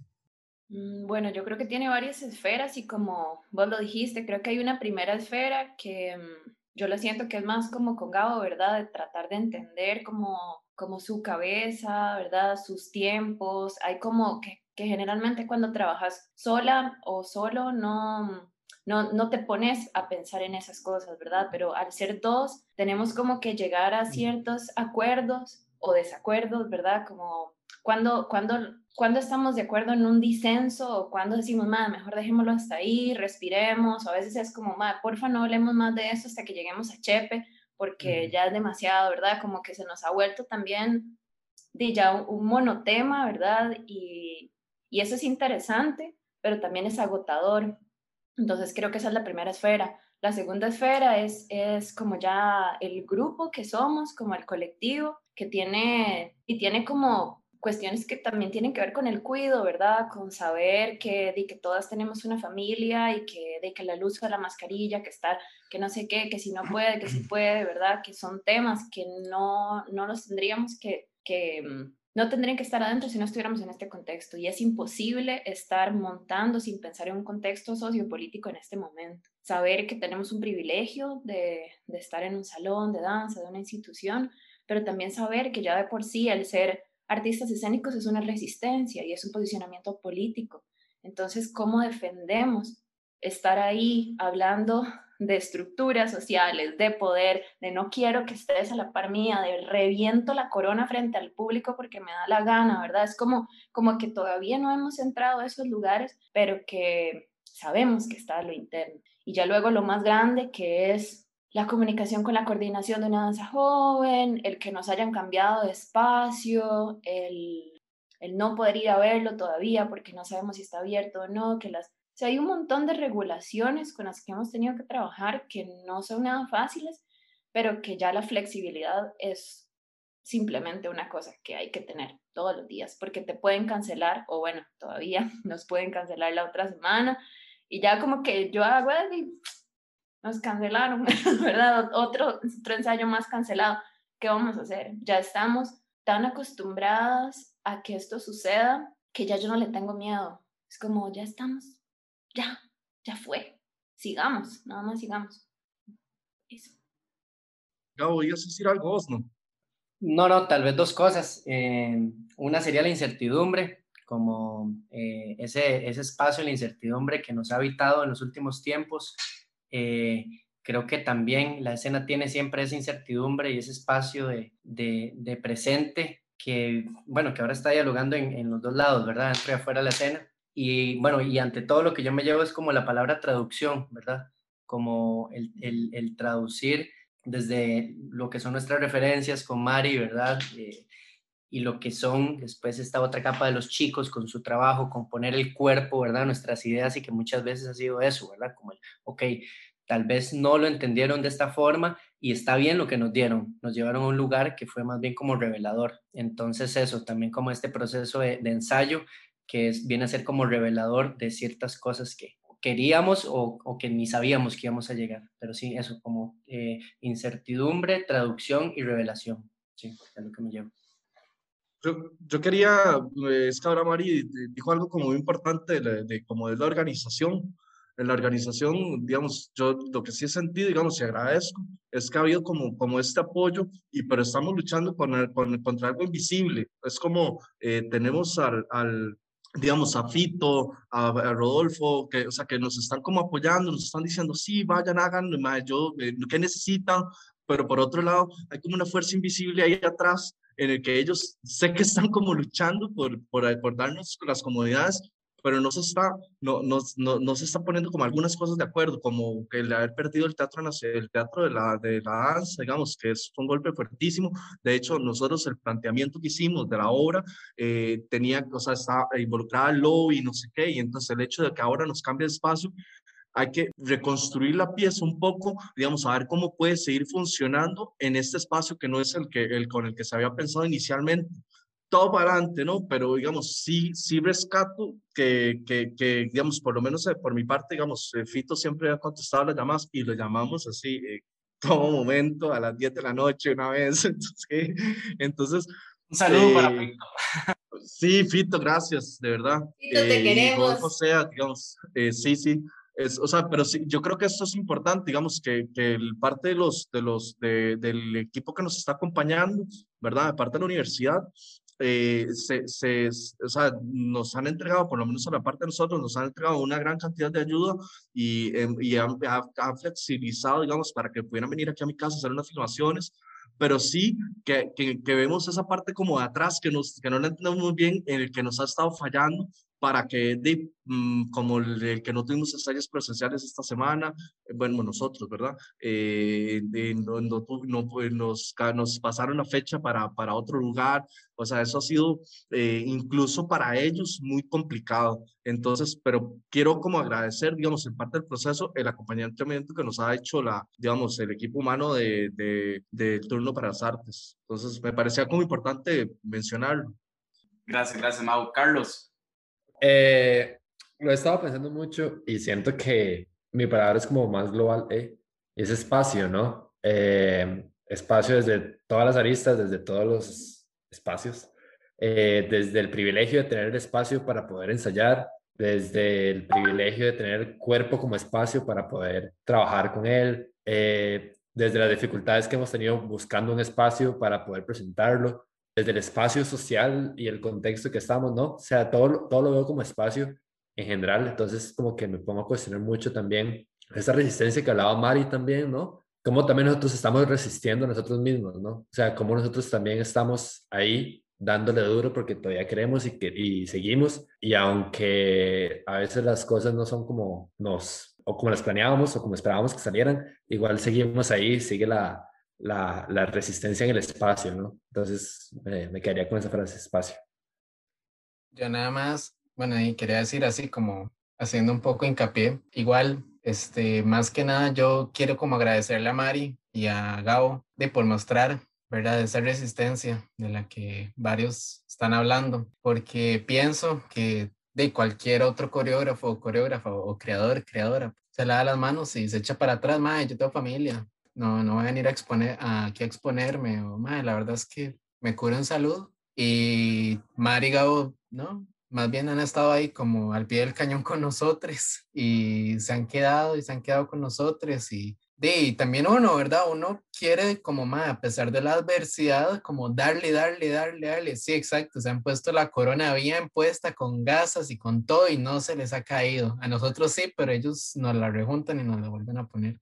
Speaker 7: Mm, bueno, yo creo que tiene varias esferas y como vos lo dijiste, creo que hay una primera esfera que mm, yo lo siento que es más como con Gabo, ¿verdad? De tratar de entender como, como su cabeza, ¿verdad? Sus tiempos. Hay como que, que generalmente cuando trabajas sola o solo no, no, no te pones a pensar en esas cosas, ¿verdad? Pero al ser dos, tenemos como que llegar a ciertos acuerdos o desacuerdos, ¿verdad? Como cuando, cuando cuando estamos de acuerdo en un disenso o cuando decimos, más mejor dejémoslo hasta ahí, respiremos, o a veces es como, ma, porfa, no hablemos más de eso hasta que lleguemos a Chepe, porque ya es demasiado, ¿verdad? Como que se nos ha vuelto también de ya un, monotema, ¿verdad? Y, y eso es interesante, pero también es agotador. Entonces creo que esa es la primera esfera. La segunda esfera es, es como ya el grupo que somos, como el colectivo, que tiene, y tiene como cuestiones que también tienen que ver con el cuidado, ¿verdad? Con saber que, de que todas tenemos una familia y que de que la luz de la mascarilla, que estar, que no sé qué, que si no puede, que si puede, ¿verdad? Que son temas que no, no los tendríamos que, que, mm, no tendrían que estar adentro si no estuviéramos en este contexto. Y es imposible estar montando sin pensar en un contexto sociopolítico en este momento. Saber que tenemos un privilegio de, de estar en un salón de danza, de una institución, pero también saber que ya de por sí el ser artistas escénicos es una resistencia y es un posicionamiento político. Entonces, ¿cómo defendemos estar ahí hablando de estructuras sociales, de poder, de no quiero que estés a la par mía, de reviento la corona frente al público porque me da la gana, ¿verdad? Es como, como que todavía no hemos entrado a esos lugares, pero que sabemos que está lo interno. Y ya luego lo más grande que es la comunicación con la coordinación de una danza joven, el que nos hayan cambiado de espacio, el, el no poder ir a verlo todavía porque no sabemos si está abierto o no, que las... O hay un montón de regulaciones con las que hemos tenido que trabajar que no son nada fáciles, pero que ya la flexibilidad es simplemente una cosa que hay que tener todos los días, porque te pueden cancelar, o bueno, todavía nos pueden cancelar la otra semana, y ya como que yo hago nos cancelaron, ¿verdad? Otro, otro ensayo más cancelado. ¿Qué vamos a hacer? Ya estamos tan acostumbradas a que esto suceda que ya yo no le tengo miedo. Es como, ya estamos, ya, ya fue. Sigamos, nada más sigamos. Eso.
Speaker 4: Gabo, ¿ibas a decir algo vos, no?
Speaker 6: No, no, tal vez dos cosas. Eh, una sería la incertidumbre, como eh, ese, ese espacio, la incertidumbre que nos ha habitado en los últimos tiempos, eh, creo que también la escena tiene siempre esa incertidumbre y ese espacio de, de, presente que, bueno, que ahora está dialogando en, en, los dos lados, ¿verdad? Dentro y afuera de la escena. Y bueno, y ante todo lo que yo me llevo es como la palabra traducción, ¿verdad? Como el, el, el traducir desde lo que son nuestras referencias con Mari, ¿verdad? Eh, y lo que son después esta otra capa de los chicos con su trabajo, con poner el cuerpo, ¿verdad? Nuestras ideas y que muchas veces ha sido eso, ¿verdad? Como el, ok, tal vez no lo entendieron de esta forma y está bien lo que nos dieron, nos llevaron a un lugar que fue más bien como revelador. Entonces eso, también como este proceso de, ensayo que es, viene a ser como revelador de ciertas cosas que queríamos o, que ni sabíamos que íbamos a llegar. Pero sí, eso como eh, incertidumbre, traducción y revelación. Sí, es lo que me llevo.
Speaker 4: Yo, yo, quería, es que ahora Mari dijo algo como muy importante de, de, de la organización. En la organización, digamos, yo lo que sí he sentido, digamos, y agradezco, es que ha habido como, como este apoyo, y pero estamos luchando con con, contra algo invisible. Es como eh, tenemos al, al, digamos, a Fito, a, Rodolfo, que, o sea, que nos están como apoyando, nos están diciendo, sí, vayan, hagan, yo, eh, ¿qué necesitan? Pero por otro lado, hay como una fuerza invisible ahí atrás en el que ellos sé que están como luchando por, por, por darnos las comodidades, pero no se está, no, no, no, no, se está poniendo como algunas cosas de acuerdo, como que el haber perdido el teatro, el teatro de la, de la danza, digamos, que es un golpe fuertísimo. De hecho, nosotros el planteamiento que hicimos de la obra eh, tenía, o sea, está involucrada el lobby, no sé qué, y entonces el hecho de que ahora nos cambie de espacio hay que reconstruir la pieza un poco, digamos, a ver cómo puede seguir funcionando en este espacio que no es el, que, el con el que se había pensado inicialmente. Todo para adelante, ¿no? Pero, digamos, sí, sí rescato que, que, que digamos, por lo menos eh, por mi parte, digamos, eh, Fito siempre ha contestado las llamadas y lo llamamos así, eh, todo momento, a las 10 de la noche una vez. Entonces, entonces
Speaker 1: un saludo para Fito.
Speaker 4: Sí, Fito, gracias, de verdad.
Speaker 2: Fito, te queremos.
Speaker 4: O sea, digamos, sí, sí. Es, o sea, pero sí, yo creo que esto es importante, digamos, que, que parte de los, de los, de, del equipo que nos está acompañando, ¿verdad? Parte de la universidad, eh, se, se, o sea, nos han entregado, por lo menos a la parte de nosotros, nos han entregado una gran cantidad de ayuda y, em, y han, flexibilizado, digamos, para que pudieran venir aquí a mi casa a hacer unas filmaciones, pero sí que, que, que, vemos esa parte como de atrás que, nos, que no la entendemos muy bien, en el que nos ha estado fallando para que, de, mm, como el, que no tuvimos ensayos presenciales esta semana, eh, bueno, nosotros, ¿verdad? Eh, no, no, no, pues, nos, nos pasaron la fecha para, para otro lugar, o sea, eso ha sido eh, incluso para ellos muy complicado. Entonces, pero quiero como agradecer, digamos, en parte del proceso, el acompañamiento que nos ha hecho la, digamos, el equipo humano de, de, de Turno para las Artes. Entonces, me parecía como importante mencionarlo.
Speaker 1: Gracias, gracias, Mau. Carlos,
Speaker 8: eh, lo he estado pensando mucho y siento que mi palabra es como más global, eh, es espacio, ¿no? Eh, espacio desde todas las aristas, desde todos los espacios, eh, desde el privilegio de tener el espacio para poder ensayar, desde el privilegio de tener cuerpo como espacio para poder trabajar con él, desde las dificultades que hemos tenido buscando un espacio para poder presentarlo, desde el espacio social y el contexto que estamos, ¿no? O sea, todo, todo lo veo como espacio en general, entonces como que me pongo a cuestionar mucho también esa resistencia que hablaba Mari también, ¿no? Cómo también nosotros estamos resistiendo a nosotros mismos, ¿no? O sea, cómo nosotros también estamos ahí dándole duro porque todavía queremos y, que, y seguimos, y aunque a veces las cosas no son como nos, o como las planeábamos o como esperábamos que salieran, igual seguimos ahí, sigue la, la, resistencia en el espacio, ¿no? Entonces me quedaría con esa frase, espacio.
Speaker 9: Yo nada más, bueno, y quería decir así como haciendo un poco hincapié, igual, este, más que nada yo quiero como agradecerle a Mari y a Gabo de por mostrar, ¿verdad? Esa resistencia de la que varios están hablando, porque pienso que de cualquier otro coreógrafo, coreógrafa o creador, creadora, se le da las manos y se echa para atrás, madre, yo tengo familia, no, no voy a venir a exponer, aquí a exponerme, o, madre, la verdad es que me curo en salud y Mari Gabo, ¿no? Más bien han estado ahí como al pie del cañón con nosotros y se han quedado y se han quedado con nosotros y, y también uno, ¿verdad? Uno quiere como, más a pesar de la adversidad, como darle, darle, darle, darle. Sí, exacto, se han puesto la corona bien puesta con gasas y con todo y no se les ha caído. A nosotros sí, pero ellos nos la rejuntan y nos la vuelven a poner.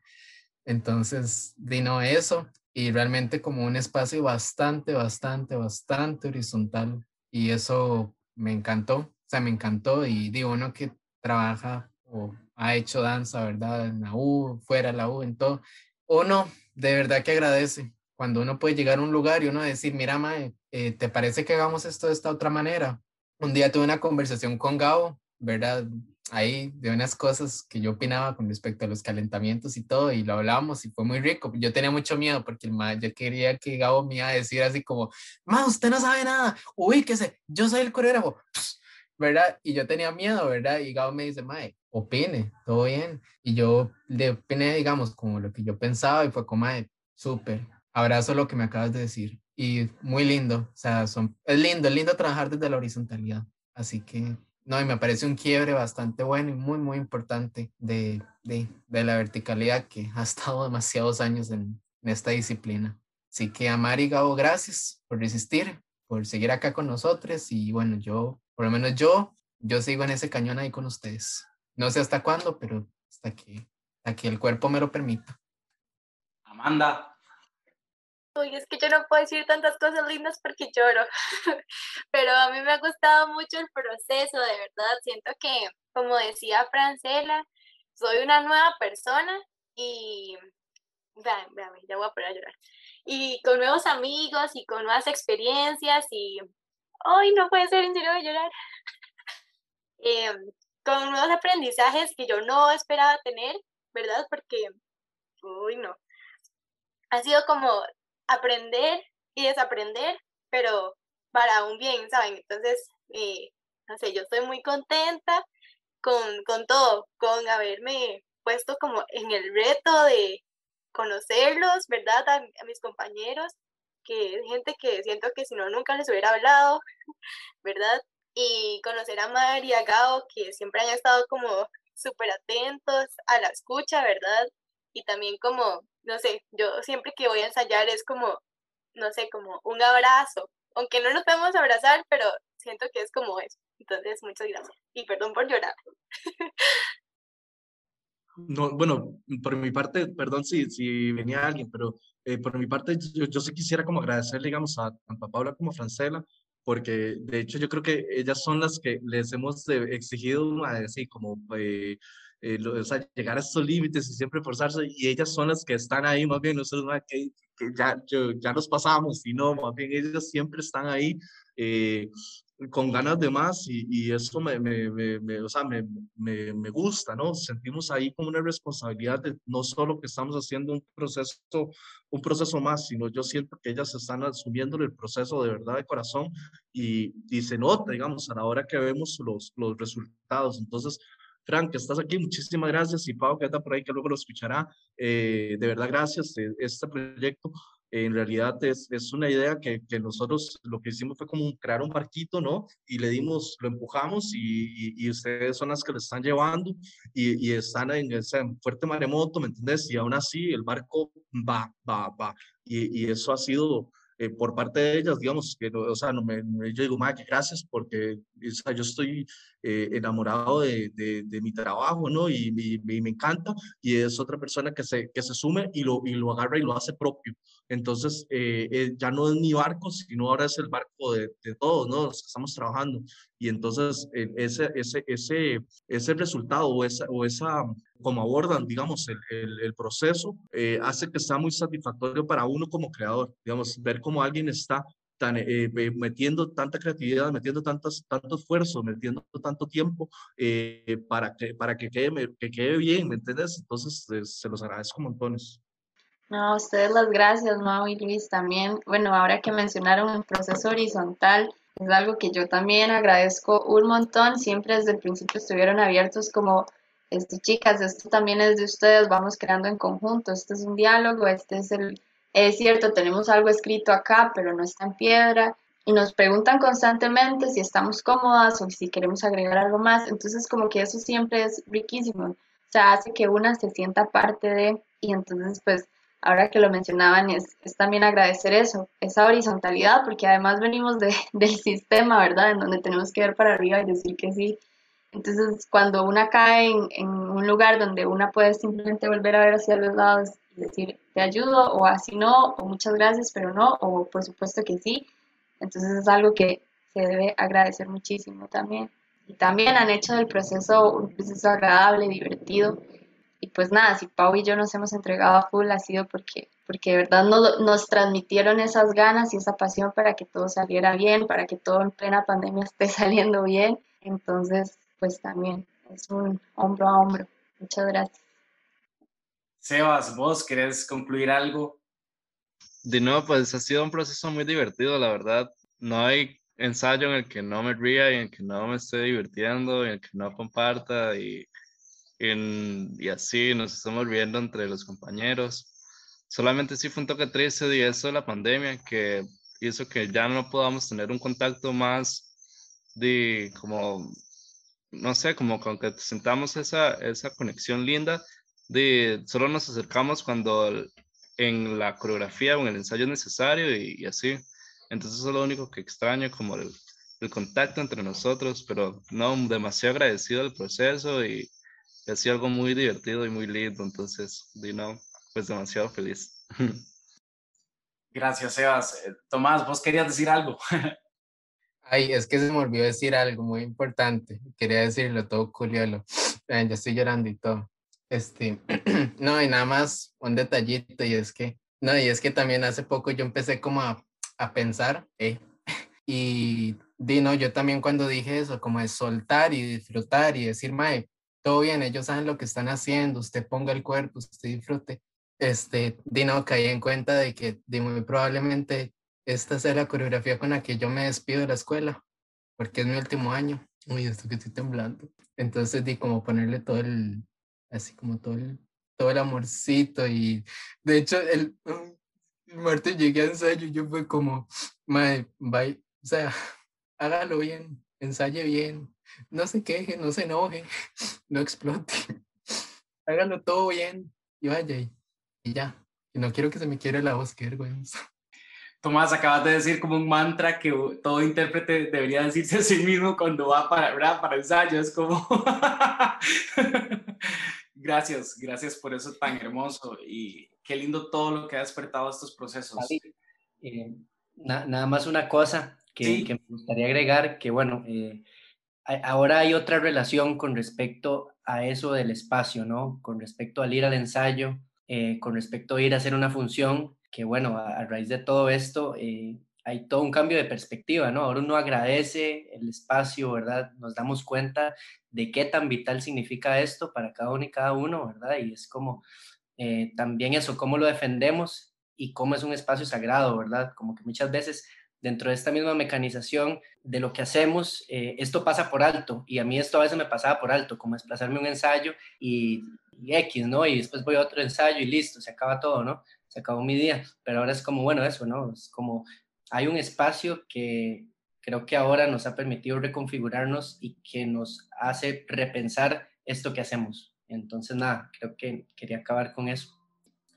Speaker 9: Entonces, vino eso y realmente como un espacio bastante, bastante, bastante horizontal y eso me encantó, o sea, me encantó y digo, uno que trabaja o ha hecho danza, ¿verdad? En la U, fuera de la U, en todo, uno de verdad que agradece cuando uno puede llegar a un lugar y uno decir, mira, Mae, eh, ¿te parece que hagamos esto de esta otra manera? Un día tuve una conversación con Gabo, ¿verdad? Ahí de unas cosas que yo opinaba con respecto a los calentamientos y todo, y lo hablábamos y fue muy rico. Yo tenía mucho miedo porque el ma, yo quería que Gabo me iba a decir así como, ma, usted no sabe nada, ubíquese, yo soy el coreógrafo, ¿verdad? Y yo tenía miedo, ¿verdad? Y Gabo me dice, mae, opine, todo bien. Y yo le opiné, digamos, como lo que yo pensaba y fue como, mae, súper, abrazo lo que me acabas de decir. Y muy lindo, o sea, son, es lindo, es lindo trabajar desde la horizontalidad. Así que no, y me parece un quiebre bastante bueno y muy, muy importante de, de, de la verticalidad que ha estado demasiados años en, en, esta disciplina. Así que a Mari Gabo, gracias por resistir, por seguir acá con nosotros y bueno, yo, por lo menos yo, yo sigo en ese cañón ahí con ustedes. No sé hasta cuándo, pero hasta que, hasta que el cuerpo me lo permita.
Speaker 1: Amanda,
Speaker 11: Uy, es que yo no puedo decir tantas cosas lindas porque lloro, pero a mí me ha gustado mucho el proceso, de verdad. Siento que, como decía Francela, soy una nueva persona y, vean, vean, ya voy a poner a llorar. Y con nuevos amigos y con nuevas experiencias y, hoy no puede ser en serio de llorar. Em, con nuevos aprendizajes que yo no esperaba tener, ¿verdad? Porque, uy, no. Ha sido como aprender y desaprender, pero para un bien, ¿saben? Entonces, eh, no sé, yo estoy muy contenta con, con todo, con haberme puesto como en el reto de conocerlos, ¿verdad? A, mis compañeros, que es gente que siento que si no nunca les hubiera hablado, ¿verdad? Y conocer a María Gao, que siempre han estado como súper atentos a la escucha, ¿verdad? Y también como no sé, yo siempre que voy a ensayar es como, no sé, como un abrazo, aunque no nos podemos abrazar, pero siento que es como eso. Entonces, muchas gracias. Y perdón por llorar.
Speaker 4: No, bueno, por mi parte, perdón si, si venía alguien, pero eh, por mi parte yo, yo sí quisiera como agradecerle, digamos, a tanto a Paula como a Francela, porque de hecho yo creo que ellas son las que les hemos exigido, así como eh, eh, o sea, llegar a estos límites y siempre forzarse, y ellas son las que están ahí, más bien nosotros que, que ya, ya nos pasamos, y no, más bien ellas siempre están ahí eh, con ganas de más, y, y eso me, me, me, o sea, me, me, me, gusta, ¿no? Sentimos ahí como una responsabilidad de no solo que estamos haciendo un proceso, un proceso más, sino yo siento que ellas están asumiendo el proceso de verdad de corazón, y, y se nota, digamos, a la hora que vemos los, los resultados, entonces Frank, que estás aquí, muchísimas gracias. Y Pau, que está por ahí, que luego lo escuchará. Eh, de verdad, gracias. Eh, este proyecto en realidad es, es una idea que, que, nosotros lo que hicimos fue como crear un barquito, ¿no? Y le dimos, lo empujamos y, y, ustedes son las que lo están llevando y, y están en ese fuerte maremoto, ¿me entiendes? Y aún así el barco va, va, va. Y, y eso ha sido eh, por parte de ellas, digamos, que, o sea, no me, yo digo, que gracias, porque o sea, yo estoy eh, enamorado de, de, de, mi trabajo, ¿no? Y, y, y, me encanta, y es otra persona que se, que se sume y lo, y lo agarra y lo hace propio. Entonces, eh, ya no es mi barco, sino ahora es el barco de, todos, ¿no? Los que estamos trabajando. Y entonces, ese, ese, ese, ese resultado o esa, o esa como abordan, digamos, el, el, proceso, eh, hace que sea muy satisfactorio para uno como creador, digamos, ver cómo alguien está tan, eh, metiendo tanta creatividad, metiendo tantas, tanto esfuerzo, metiendo tanto tiempo eh, para, que, para que, quede, que quede bien, ¿me entiendes? Entonces, eh, se los agradezco montones.
Speaker 5: No, ustedes las gracias, Mau y Luis también. Bueno, ahora que mencionaron el proceso horizontal, es algo que yo también agradezco un montón. Siempre desde el principio estuvieron abiertos como este, chicas, esto también es de ustedes, vamos creando en conjunto, este es un diálogo, este es el, es cierto, tenemos algo escrito acá, pero no está en piedra, y nos preguntan constantemente si estamos cómodas o si queremos agregar algo más, entonces como que eso siempre es riquísimo, o sea, hace que una se sienta parte de, y entonces pues ahora que lo mencionaban es, es también agradecer eso, esa horizontalidad, porque además venimos de, del sistema, ¿verdad? En donde tenemos que ver para arriba y decir que sí, entonces, cuando una cae en, en, un lugar donde una puede simplemente volver a ver hacia los lados y decir, te ayudo, o así no, o muchas gracias, pero no, o por supuesto que sí, entonces es algo que se debe agradecer muchísimo también. Y también han hecho del proceso un proceso agradable, divertido. Y pues nada, si Pau y yo nos hemos entregado a full ha sido porque, porque de verdad nos, nos transmitieron esas ganas y esa pasión para que todo saliera bien, para que todo en plena pandemia esté saliendo bien. Entonces, pues también es un hombro a hombro. Muchas gracias.
Speaker 1: Sebas, vos querés concluir algo.
Speaker 10: De nuevo, pues ha sido un proceso muy divertido, la verdad. No hay ensayo en el que no me ría y en el que no me esté divirtiendo y en el que no comparta y, y así nos estamos riendo entre los compañeros. Solamente sí fue un toque triste y eso de la pandemia que hizo que ya no podamos tener un contacto más de como, no sé, como con que sentamos esa, esa conexión linda de solo nos acercamos cuando en la coreografía o en el ensayo es necesario y, así. Entonces eso es lo único que extraño, como el, el, contacto entre nosotros, pero no, demasiado agradecido del proceso y, ha sido algo muy divertido y muy lindo, entonces, de no, pues demasiado feliz.
Speaker 1: Gracias, Sebas. Eh, Tomás, vos querías decir algo.
Speaker 9: Ay, es que se me olvidó decir algo muy importante. Quería decirlo todo culiolo. Ya estoy llorando y todo. Este, no, y nada más un detallito, y es que, no, y es que también hace poco yo empecé como a, a pensar, eh, y di, no, yo también cuando dije eso, como de soltar y disfrutar y decir, mae, todo bien, ellos saben lo que están haciendo, usted ponga el cuerpo, usted disfrute, este, di, no, caí en cuenta de que di, muy probablemente esta sea la coreografía con la que yo me despido de la escuela, porque es mi último año. Uy, esto que estoy temblando. Entonces di como ponerle todo el, así como todo el, todo el amorcito y de hecho el, el martes llegué a ensayo y yo fue como, my, bye, o sea, hágalo bien, ensaye bien, no se queje, no se enoje, no explote, hágalo todo bien y vaya y, y ya, y no quiero que se me quiera la voz, qué vergüenza.
Speaker 1: Tomás, acabas de decir como un mantra que todo intérprete debería decirse a sí mismo cuando va para, ¿verdad? para ensayo. Es como... gracias, gracias por eso tan hermoso y qué lindo todo lo que ha despertado estos procesos.
Speaker 6: Eh, nada más una cosa que, que, me gustaría agregar, que bueno, eh, ahora hay otra relación con respecto a eso del espacio, ¿no? Con respecto al ir al ensayo, eh, con respecto a ir a hacer una función que bueno, a, raíz de todo esto eh, hay todo un cambio de perspectiva, ¿no? Ahora uno agradece el espacio, ¿verdad? Nos damos cuenta de qué tan vital significa esto para cada uno y cada uno, ¿verdad? Y es como eh, también eso, cómo lo defendemos y cómo es un espacio sagrado, ¿verdad? Como que muchas veces dentro de esta misma mecanización de lo que hacemos, eh, esto pasa por alto y a mí esto a veces me pasaba por alto, como desplazarme un ensayo y, y X, ¿no? Y después voy a otro ensayo y listo, se acaba todo, ¿no? se acabó mi día, pero ahora es como, bueno, eso, ¿no? Es como, hay un espacio que creo que ahora nos ha permitido reconfigurarnos y que nos hace repensar esto que hacemos. Entonces, nada, creo que quería acabar con eso.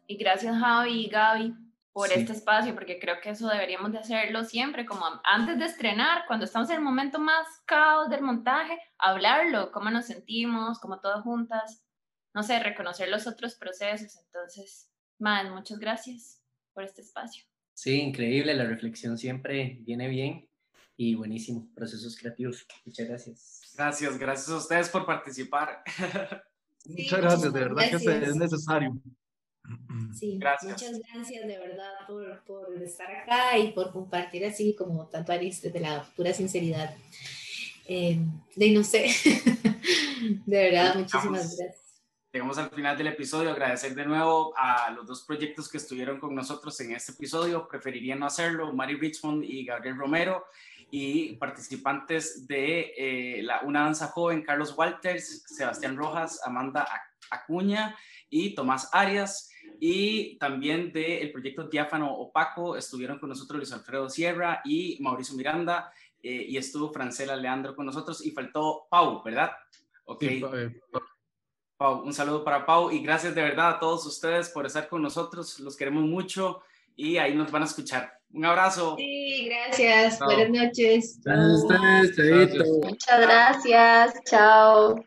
Speaker 7: Y gracias Javi y Gaby por este espacio, porque creo que eso deberíamos de hacerlo siempre, como antes de estrenar, cuando estamos en el momento más caos del montaje, hablarlo, cómo nos sentimos, como todas juntas, no sé, reconocer los otros procesos. Entonces, Man, muchas gracias por este espacio.
Speaker 6: Sí, increíble, la reflexión siempre viene bien y buenísimo, procesos creativos. Muchas gracias.
Speaker 1: Gracias, gracias a ustedes por participar.
Speaker 4: muchas gracias, de verdad que es necesario.
Speaker 2: Sí, gracias. muchas gracias de verdad por, por, estar acá y por compartir así como tanto Aris de la pura sinceridad. Eh, de no sé, de verdad, muchísimas gracias
Speaker 1: llegamos al final del episodio. Agradecer de nuevo a los dos proyectos que estuvieron con nosotros en este episodio. Preferiría no hacerlo, Mari Richmond y Gabriel Romero. Y participantes de eh, la, Una Danza Joven, Carlos Walters, Sebastián Rojas, Amanda Acuña y Tomás Arias. Y también del proyecto Diáfano Opaco estuvieron con nosotros Luis Alfredo Sierra y Mauricio Miranda. Eh, y estuvo Francela Leandro con nosotros. Y faltó Pau, ¿verdad? Ok. Eh, un saludo para Pau y gracias de verdad a todos ustedes por estar con nosotros. Los queremos mucho y ahí nos van a escuchar. Un abrazo.
Speaker 2: Sí, gracias. Buenas noches.
Speaker 5: Muchas gracias. Chao.